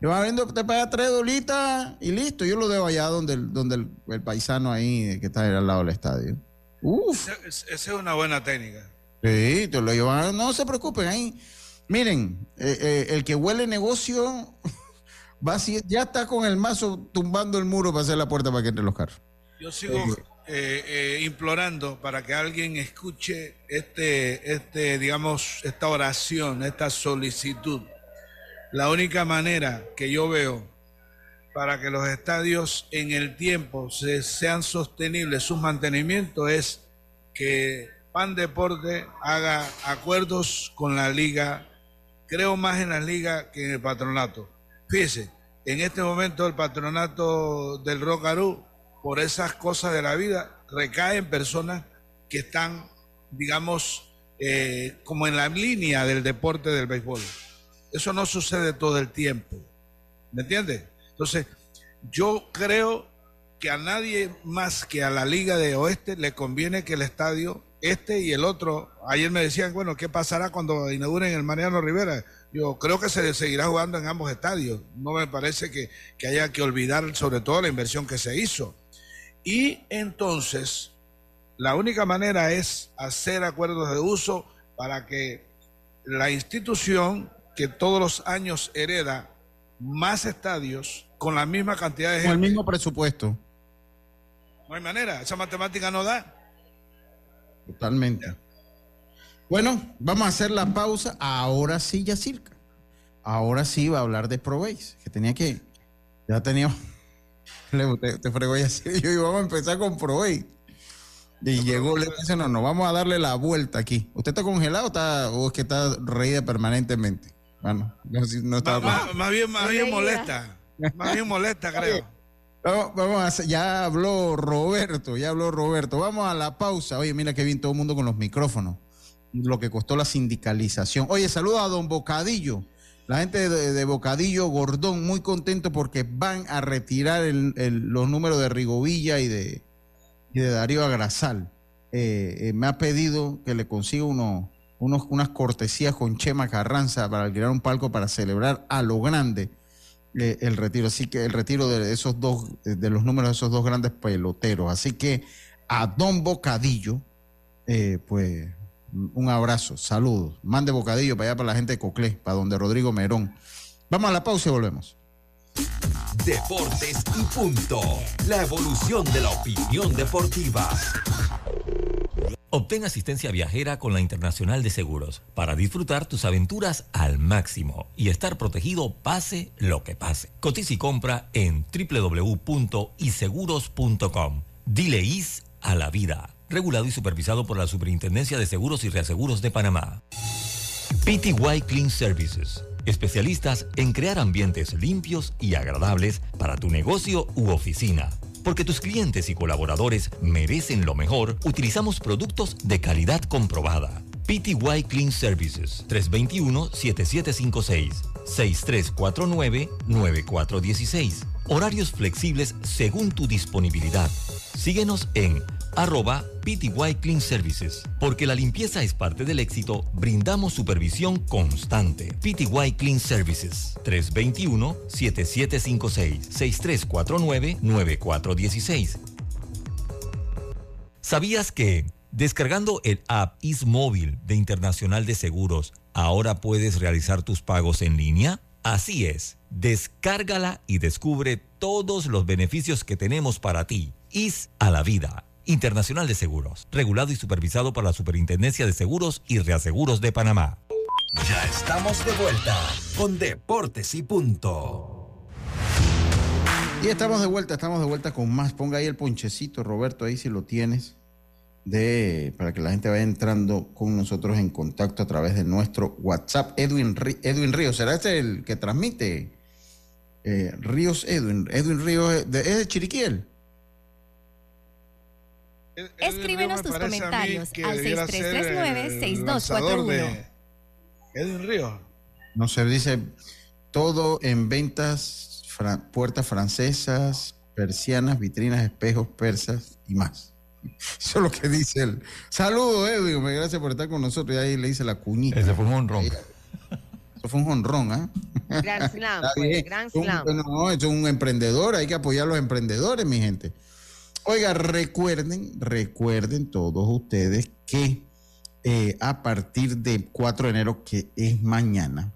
Y van abriendo, te paga tres dolitas y listo. Yo lo dejo allá donde, el, donde el, paisano ahí que está al lado del estadio. Uf. Esa es una buena técnica. Sí, te lo llevan. No se preocupen ahí. Miren, eh, eh, el que huele negocio va ya está con el mazo tumbando el muro para hacer la puerta para que entre los carros. Yo sigo eh, eh, implorando para que alguien escuche este, este, digamos, esta oración, esta solicitud. La única manera que yo veo para que los estadios en el tiempo se, sean sostenibles, su mantenimiento es que Pan Deporte haga acuerdos con la liga. Creo más en la liga que en el patronato. Fíjese, en este momento el patronato del Rocarú por esas cosas de la vida, recaen personas que están, digamos, eh, como en la línea del deporte del béisbol. Eso no sucede todo el tiempo. ¿Me entiendes? Entonces, yo creo que a nadie más que a la Liga de Oeste le conviene que el estadio este y el otro. Ayer me decían, bueno, ¿qué pasará cuando inauguren el Mariano Rivera? Yo creo que se seguirá jugando en ambos estadios. No me parece que haya que olvidar sobre todo la inversión que se hizo. Y entonces, la única manera es hacer acuerdos de uso para que la institución que todos los años hereda más estadios con la misma cantidad de gente. Con el mismo presupuesto. No hay manera, esa matemática no da. Totalmente. Bueno, vamos a hacer la pausa. Ahora sí, ya circa. Ahora sí va a hablar de Probase, que tenía que. Ya tenía. Te, te fregó ya yo y vamos a empezar con Probase. Y llegó, le dice, no, no, vamos a darle la vuelta aquí. ¿Usted está congelado o, está, o es que está reída permanentemente? Bueno, no, está... Más, más, bien, más bien molesta. Más bien molesta, creo. Vamos, a hacer, ya habló Roberto, ya habló Roberto. Vamos a la pausa. Oye, mira que bien todo el mundo con los micrófonos. Lo que costó la sindicalización. Oye, saludo a don Bocadillo. La gente de, Bocadillo, Gordón, muy contento porque van a retirar los números de Rigovilla y de, Darío Agrasal. Eh, eh, me ha pedido que le consiga uno, unos, unas cortesías con Chema Carranza para alquilar un palco para celebrar a lo grande eh, el retiro. Así que el retiro de esos dos, de los números de esos dos grandes peloteros. Así que a Don Bocadillo, pues un abrazo, saludos. Mande Bocadillo para allá para la gente de Coclé, para donde Rodrigo Merón. Vamos a la pausa y volvemos. Deportes y punto. La evolución de la opinión deportiva. Obtén asistencia viajera con la Internacional de Seguros para disfrutar tus aventuras al máximo y estar protegido pase lo que pase. Cotiza y compra en www.iseguros.com. Dile IS a la vida. Regulado y supervisado por la Superintendencia de Seguros y Reaseguros de Panamá. PTY Clean Services. Especialistas en crear ambientes limpios y agradables para tu negocio u oficina porque tus clientes y colaboradores merecen lo mejor, utilizamos productos de calidad comprobada. PTY Clean Services 321-7756 6349-9416. Horarios flexibles según tu disponibilidad. Síguenos en arroba PTY Clean Services. Porque la limpieza es parte del éxito, brindamos supervisión constante. PTY Clean Services 321-7756-6349-9416. ¿Sabías que descargando el app Móvil de Internacional de Seguros, ahora puedes realizar tus pagos en línea? Así es, descárgala y descubre todos los beneficios que tenemos para ti. IS a la vida. Internacional de Seguros, regulado y supervisado por la Superintendencia de Seguros y Reaseguros de Panamá. Ya estamos de vuelta con Deportes y Punto. Y estamos de vuelta, estamos de vuelta con más. Ponga ahí el ponchecito, Roberto, ahí si lo tienes, de, para que la gente vaya entrando con nosotros en contacto a través de nuestro WhatsApp. Edwin, Edwin Ríos, ¿será este el que transmite? Eh, Ríos Edwin. Edwin Ríos, ¿es de Chiriquiel? Escríbenos tus comentarios al 6339-6241. Edwin Río. No se dice todo en ventas, puertas francesas, persianas, vitrinas, espejos persas y más. Eso es lo que dice él. Saludos, Edwin. Gracias por estar con nosotros. Y ahí le dice la cuñita. Ese fue un honrón. Eso fue un honrón, ¿ah? Gran slam, pues, gran slam. no, es un emprendedor. Hay que apoyar a los emprendedores, mi gente. Oiga, recuerden, recuerden todos ustedes que eh, a partir de 4 de enero, que es mañana,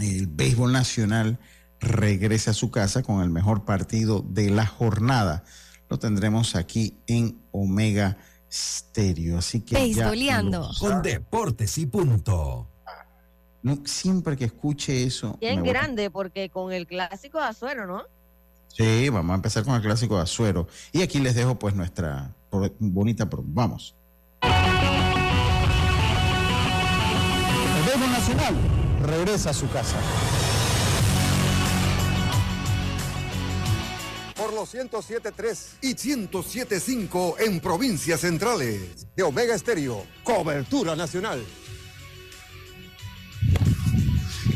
el béisbol nacional regresa a su casa con el mejor partido de la jornada. Lo tendremos aquí en Omega Stereo. Así que. Beisboleando. Con deportes y punto. No, siempre que escuche eso. Bien grande, porque con el clásico de Azuero, ¿no? Sí, vamos a empezar con el clásico de Azuero. Y aquí les dejo pues nuestra bonita, vamos. El nacional regresa a su casa. Por los 107.3 y 107.5 en provincias centrales. De Omega Estéreo, cobertura nacional.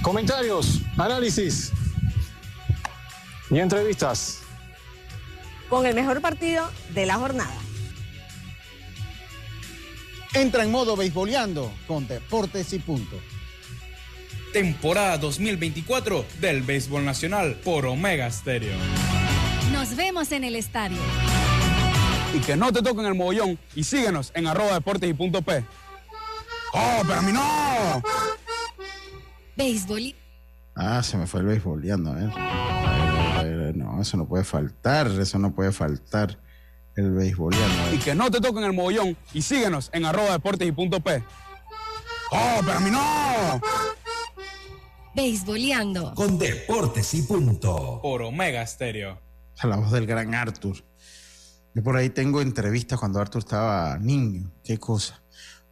Comentarios, análisis, y entrevistas. Con el mejor partido de la jornada. Entra en modo beisboleando con Deportes y Punto. Temporada 2024 del Béisbol Nacional por Omega Stereo. Nos vemos en el estadio. Y que no te toquen el mogollón y síguenos en arroba deportes y punto P. ¡Oh, pero a mí no! Béisbol. Ah, se me fue el beisboleando, a No, eso no puede faltar, eso no puede faltar. El beisboleando. Y que no te toquen el mogollón y síguenos en arroba deportes y punto P. ¡Oh, pero a mí no! Beisboleando. Con Deportes y Punto. Por Omega Stereo. A la voz del gran Arthur. Yo por ahí tengo entrevistas cuando Arthur estaba niño. Qué cosa.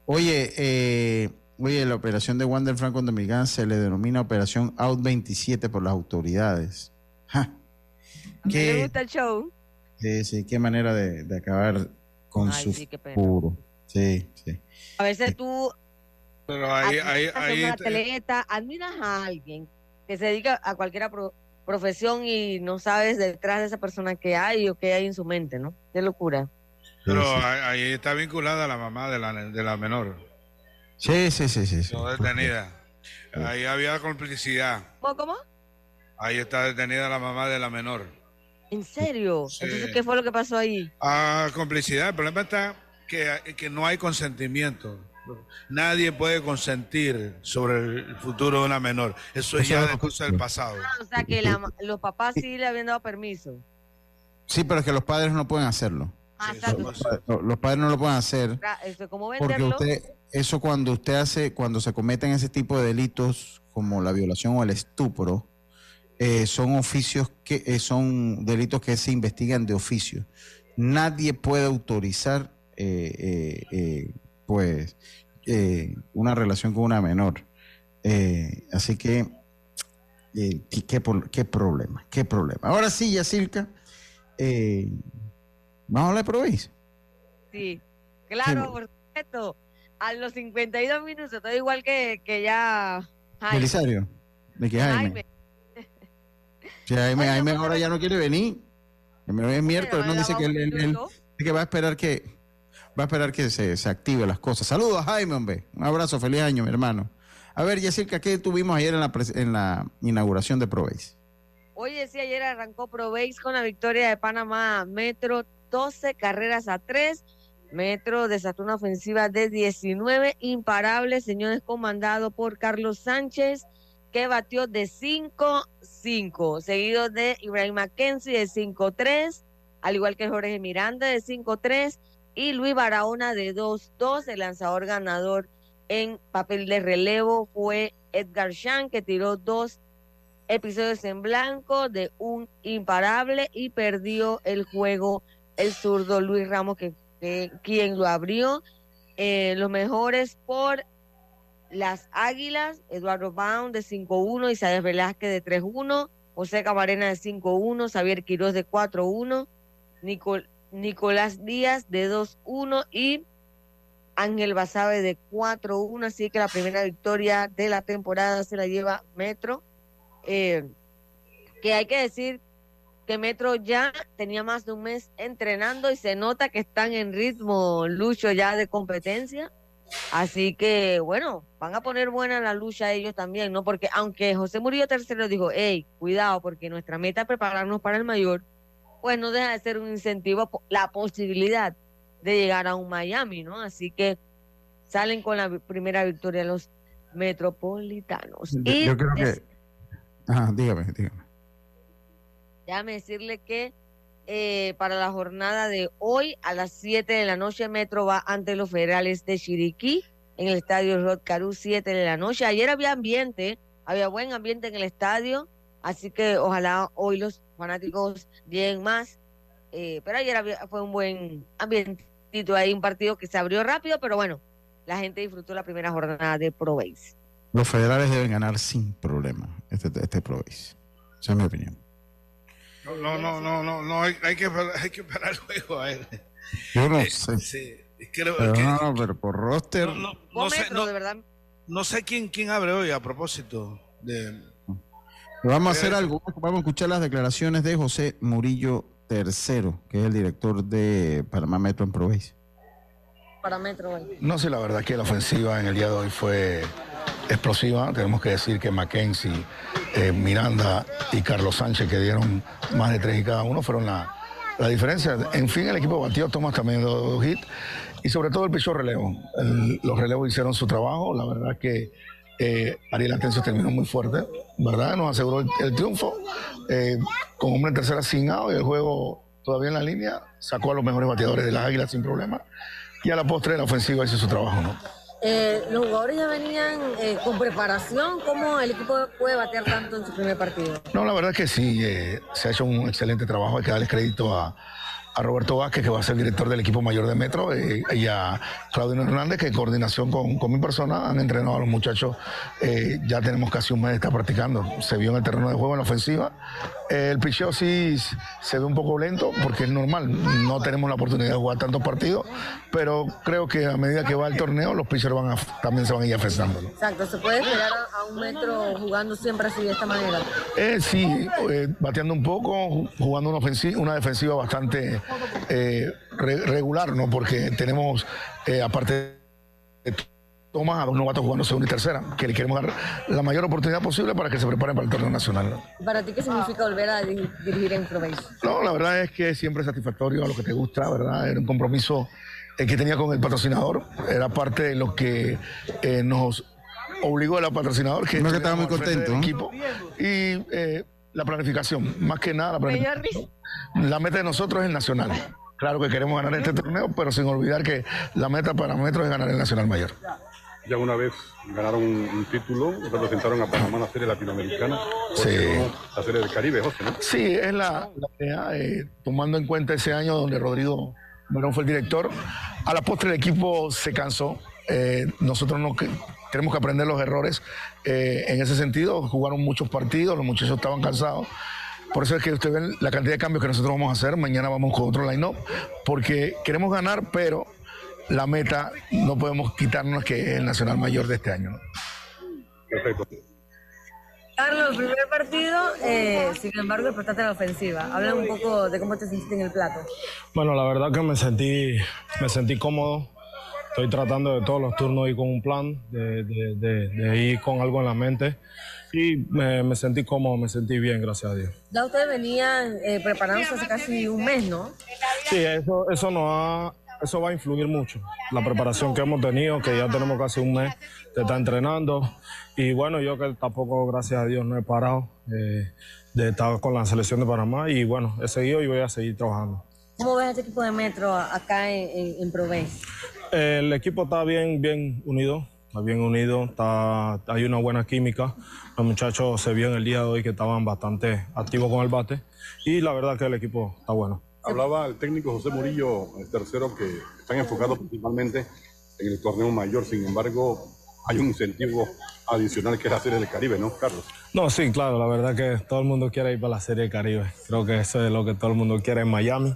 Oye, eh, oye, la operación de Wander Franco Dominicana se le denomina Operación Out 27 por las autoridades. Ja. ¿Qué le gusta el show? Sí, sí, qué manera de, de acabar con Ay, su sí, futuro. Sí, sí. A veces tú Pero ahí, ahí, admiras a ahí, un atleta, admiras a alguien que se dedica a cualquier pro- profesión y no sabes detrás de esa persona qué hay o qué hay en su mente, ¿no? Qué locura. pero ahí, ahí está vinculada la mamá de la, de la menor, Sí, sí, sí, sí. sí. no detenida. Ahí había complicidad. ¿Cómo? cómo? Ahí está detenida la mamá de la menor. ¿En serio? Sí. Entonces, ¿qué fue lo que pasó ahí? Ah, complicidad. El problema está que, que no hay consentimiento. Nadie puede consentir sobre el futuro de una menor. Eso es ya es de cosa del pasado. Ah, o sea, que la- los papás sí le habían dado permiso. Sí, pero es que los padres no pueden hacerlo. Ah, Sí, Los los padres no lo pueden hacer Esto, ¿Cómo porque venderlo? usted, eso cuando usted hace, cuando se cometen ese tipo de delitos como la violación o el estupro, eh, son oficios que eh, son delitos que se investigan de oficio. Nadie puede autorizar, eh, eh, pues, una relación con una menor. Así que, ¿qué, qué problema? ¿Qué problema? Ahora sí, Yacirca, vamos a hablar de Provis. Sí, claro, Sí. por supuesto. A los 52 minutos, todo igual que, que ya. Jaime. Belisario, de que Jaime. Jaime. Si Jaime, Oye, Jaime ¿cómo ahora ya no quiere venir. Es miércoles, no dice que él, que va a esperar que va a esperar que se, se active las cosas. Saludos a Jaime, hombre. Un abrazo, feliz año, mi hermano. A ver, Yacirca, ¿qué tuvimos ayer en la, en la inauguración de Proveis? Oye, sí, ayer arrancó Proveis con la victoria de Panamá Metro, 12 carreras a 3. Metro desató una ofensiva de 19 imparables, señores, comandado por Carlos Sánchez, batió de 5-5, seguido de Ibrahim Mackenzie de 5-3, al igual que Jorge Miranda de 5-3 y Luis Barahona de 2-2. El lanzador ganador en papel de relevo fue Edgar Shan, que tiró dos episodios en blanco de un imparable y perdió el juego el zurdo Luis Ramos, que, que- quien lo abrió. Eh, los mejores por las Águilas, Eduardo Baum de 5-1, Isaías Velázquez de 3-1, José Camarena de 5-1, Xavier Quiroz de 4-1, Nicol- Nicolás Díaz de 2-1 y Ángel Basabe de 4-1, así que la primera victoria de la temporada se la lleva Metro. Eh, que hay que decir que Metro ya tenía más de un mes entrenando y se nota que están en ritmo lucho ya de competencia. Así que, bueno, van a poner buena la lucha ellos también, ¿no? Porque aunque José Murillo tercero dijo, hey, cuidado, porque nuestra meta es prepararnos para el mayor, pues no deja de ser un incentivo la posibilidad de llegar a un Miami, ¿no? Así que salen con la primera victoria los metropolitanos. Yo, Y yo creo que. Ajá, dígame, dígame. Déjame decirle que eh, para la jornada de hoy a las 7 de la noche Metro va ante los federales de Chiriquí en el estadio Rod Caru 7 de la noche. Ayer había ambiente, había buen ambiente en el estadio, así que ojalá hoy los fanáticos lleguen más. Eh, pero ayer había, fue un buen ambientito ahí, un partido que se abrió rápido, pero bueno, la gente disfrutó la primera jornada de Pro. Los federales deben ganar sin problema este, este Proveis. Esa es mi opinión. No, no, no, no, no, hay, hay que, parar- hay que parar el juego a él. Yo no Eh, sé. sí, Pero que- no, no, pero por roster. no, no, no sé, Metro, no, de verdad. no sé quién, quién abre hoy a propósito de... Vamos a hacer algo. Vamos a escuchar las declaraciones de José Murillo III, que es el director de Panamá Metro en Proveis. para Metro hoy? No sé, la verdad que la ofensiva en el día de hoy fue explosiva. Tenemos que decir que Mackenzie, eh, Miranda y Carlos Sánchez, que dieron más de tres y cada uno, fueron la, la diferencia. En fin, el equipo batió, Tomás también dos hits y sobre todo el pichó relevo. El- los relevos hicieron su trabajo. La verdad que eh, Ariel Atencio terminó muy fuerte, ¿verdad? Nos aseguró el, el triunfo eh, con hombre en tercera sin out y el juego todavía en la línea. Sacó a los mejores bateadores de las Águilas sin problema. Y a la postre la ofensiva hizo su trabajo, ¿no? Eh, los jugadores ya venían eh, con preparación. ¿Cómo el equipo puede batear tanto en su primer partido? No, la verdad que sí, eh, se ha hecho un excelente trabajo. Hay que darle crédito a, a Roberto Vázquez, que va a ser director del equipo mayor de Metro, y a Claudio Hernández, que en coordinación con, con mi persona han entrenado a los muchachos. Ya tenemos casi un mes de estar practicando. Se vio en el terreno de juego en la ofensiva. El picheo sí se ve un poco lento, porque es normal. No tenemos la oportunidad de jugar tantos partidos, pero creo que a medida que va el torneo, los pitchers van a- también se van a ir afectando. ¿no? Exacto, se puede esperar a, a un metro jugando siempre así de esta manera. Eh, sí, eh, bateando un poco, ju- jugando una, ofensiva, una defensiva bastante eh, re- regular, ¿no? Porque tenemos, eh, aparte de Tomás, a dos novatos jugando segunda y tercera, que le queremos dar la mayor oportunidad posible para que se preparen para el torneo nacional. ¿Para ti qué significa volver a di- dirigir en Pro Base? No, la verdad es que siempre es satisfactorio a lo que te gusta, ¿verdad? Era un compromiso eh, que tenía con el patrocinador, era parte de lo que eh, nos obligó el patrocinador. Que No, que estaba muy contento, equipo. Y eh, la planificación, más que nada la planificación. La meta de nosotros es el nacional. Claro que queremos ganar este torneo, pero sin olvidar que la meta para Metro es ganar el nacional mayor. Ya una vez ganaron un, título, representaron a Panamá en la serie latinoamericana. Sí. Porque, La serie del Caribe, José, ¿no? Sí, es la, la idea, eh, tomando en cuenta ese año donde Rodrigo Morón fue el director. A la postre el equipo se cansó. Eh, nosotros no tenemos que aprender los errores eh, en ese sentido. Jugaron muchos partidos, los muchachos estaban cansados. Por eso es que ustedes ven la cantidad de cambios que nosotros vamos a hacer. Mañana vamos con otro line-up, porque queremos ganar, pero la meta no podemos quitarnos que es el Nacional Mayor de este año. ¿no? Perfecto. Carlos, el primer partido, eh, sin embargo, despertaste la ofensiva. Habla un poco de cómo te sentiste en el plato. Bueno, la verdad que me sentí, me sentí cómodo. Estoy tratando de todos los turnos ir con un plan, de, de- de- de ir con algo en la mente. Y me, me sentí cómodo, me sentí bien, gracias a Dios. Ya ustedes venían eh, preparándose hace casi un mes, ¿no? Sí, eso, eso, nos ha- eso va a influir mucho. La preparación que hemos tenido, que ya tenemos casi un mes de estar entrenando. Y bueno, yo que tampoco, gracias a Dios, no he parado eh, de estar con la selección de Panamá. Y bueno, he seguido y voy a seguir trabajando. ¿Cómo ves este equipo de Metro acá en, en, en Pro Base? El equipo está bien, bien unido, está bien unido, está, hay una buena química. Los muchachos se vio en el día de hoy que estaban bastante activos con el bate y la verdad que el equipo está bueno. Hablaba el técnico José Murillo, el tercero, que están enfocados principalmente en el torneo mayor. Sin embargo, hay un incentivo adicional que es la Serie del Caribe, ¿no, Carlos? No, sí, claro, la verdad que todo el mundo quiere ir para la Serie del Caribe. Creo que eso es lo que todo el mundo quiere en Miami.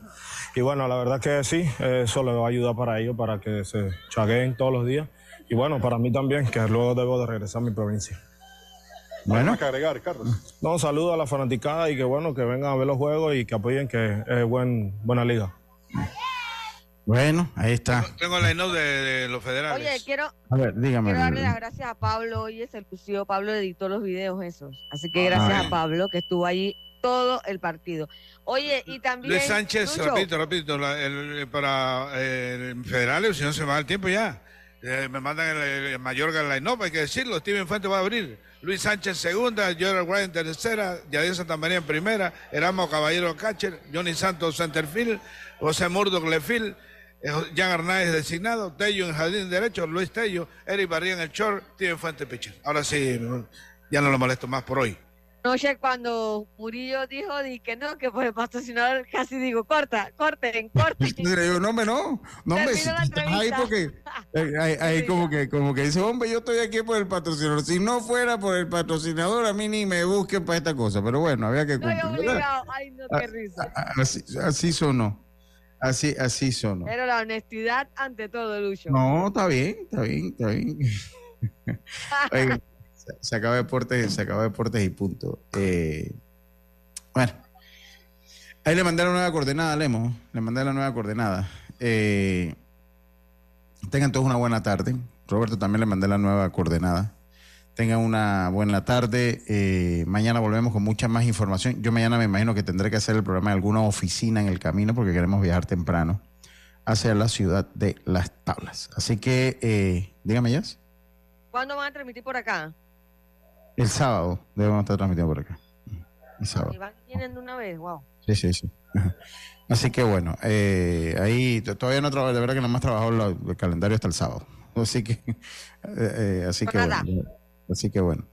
Y bueno, la verdad que sí, eso les va a ayudar para ellos, para que se chagueen todos los días. Y bueno, para mí también, que luego debo de regresar a mi provincia. Bueno. que agregar, Carlos? No, saludo a la fanaticada y que bueno, que vengan a ver los juegos y que apoyen que es buen, buena liga. Bueno, ahí está. Tengo la line de, de los federales. Oye, quiero, A ver, dígame. quiero darle las gracias a Pablo. Hoy es el lució. Pablo editó los videos esos. Así que gracias Ay. a Pablo que estuvo allí todo el partido. Oye, y también... Luis Sánchez, Lucho, repito, repito, la- el- para eh, el federales, si no se me va el tiempo ya. Eh, me mandan el, el Mayorga en la no, hay que decirlo, Steven Fuente va a abrir. Luis Sánchez segunda, Jordan Wright en tercera, Yadier Santamaría en primera, Erasmo Caballero catcher, Johnny Santos centerfield, José Murdoch lefield, eh, Jan Hernández designado, Tello en jardín derecho, Luis Tello, Eric Barría en el short, Steven Fuente pitcher. Ahora sí, ya no lo molesto más por hoy. Anoche cuando Murillo dijo di que no, que por el patrocinador casi digo, corta, corten, corten. Yo, no, hombre, no. No, hombre, ahí porque. ahí ahí como que, como que dice, hombre, yo estoy aquí por el patrocinador. Si no fuera por el patrocinador, a mí ni me busquen para esta cosa. Pero bueno, había que cumplir. Ay, no, qué Ah, risa. Así, así sonó. Así, así sonó. Pero la honestidad ante todo, Lucho. No, está bien, está bien, está bien. Oiga, se, acaba deportes, se acaba deportes y punto. Eh, bueno, ahí le mandé la nueva coordenada, Lemo. Le mandé la nueva coordenada. Eh, Tengan todos una buena tarde. Roberto también le mandé la nueva coordenada. Tengan una buena tarde. Eh, mañana volvemos con mucha más información. Yo mañana me imagino que tendré que hacer el programa en alguna oficina en el camino porque queremos viajar temprano hacia la ciudad de Las Tablas. Así que, eh, dígame, ya. ¿Cuándo van a transmitir por acá? El sábado debemos estar transmitiendo por acá. El sábado. ¿Y van vienen de una vez? Wow. Sí, sí, sí. Así que bueno, eh, ahí todavía no trabajo, de verdad que nada más trabajado la- el calendario hasta el sábado. Así que, eh, eh, así que Nada. bueno. Así que bueno.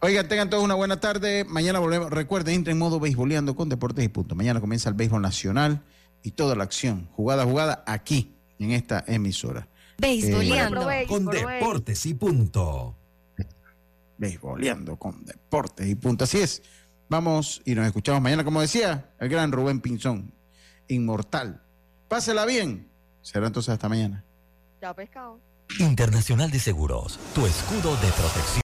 Oigan, tengan todos una buena tarde. Mañana volvemos. Recuerden, entren en modo beisboleando con Deportes y Punto. Mañana comienza el béisbol nacional y toda la acción, jugada a jugada, aquí, en esta emisora. Beisboleando. Eh, Con deportes y punto. Beisboleando con Deportes y Punto. Así es. Vamos y nos escuchamos mañana, como decía el gran Rubén Pinzón, inmortal. Pásela bien. Será entonces hasta mañana. Chao, pescado. Internacional de Seguros, tu escudo de protección.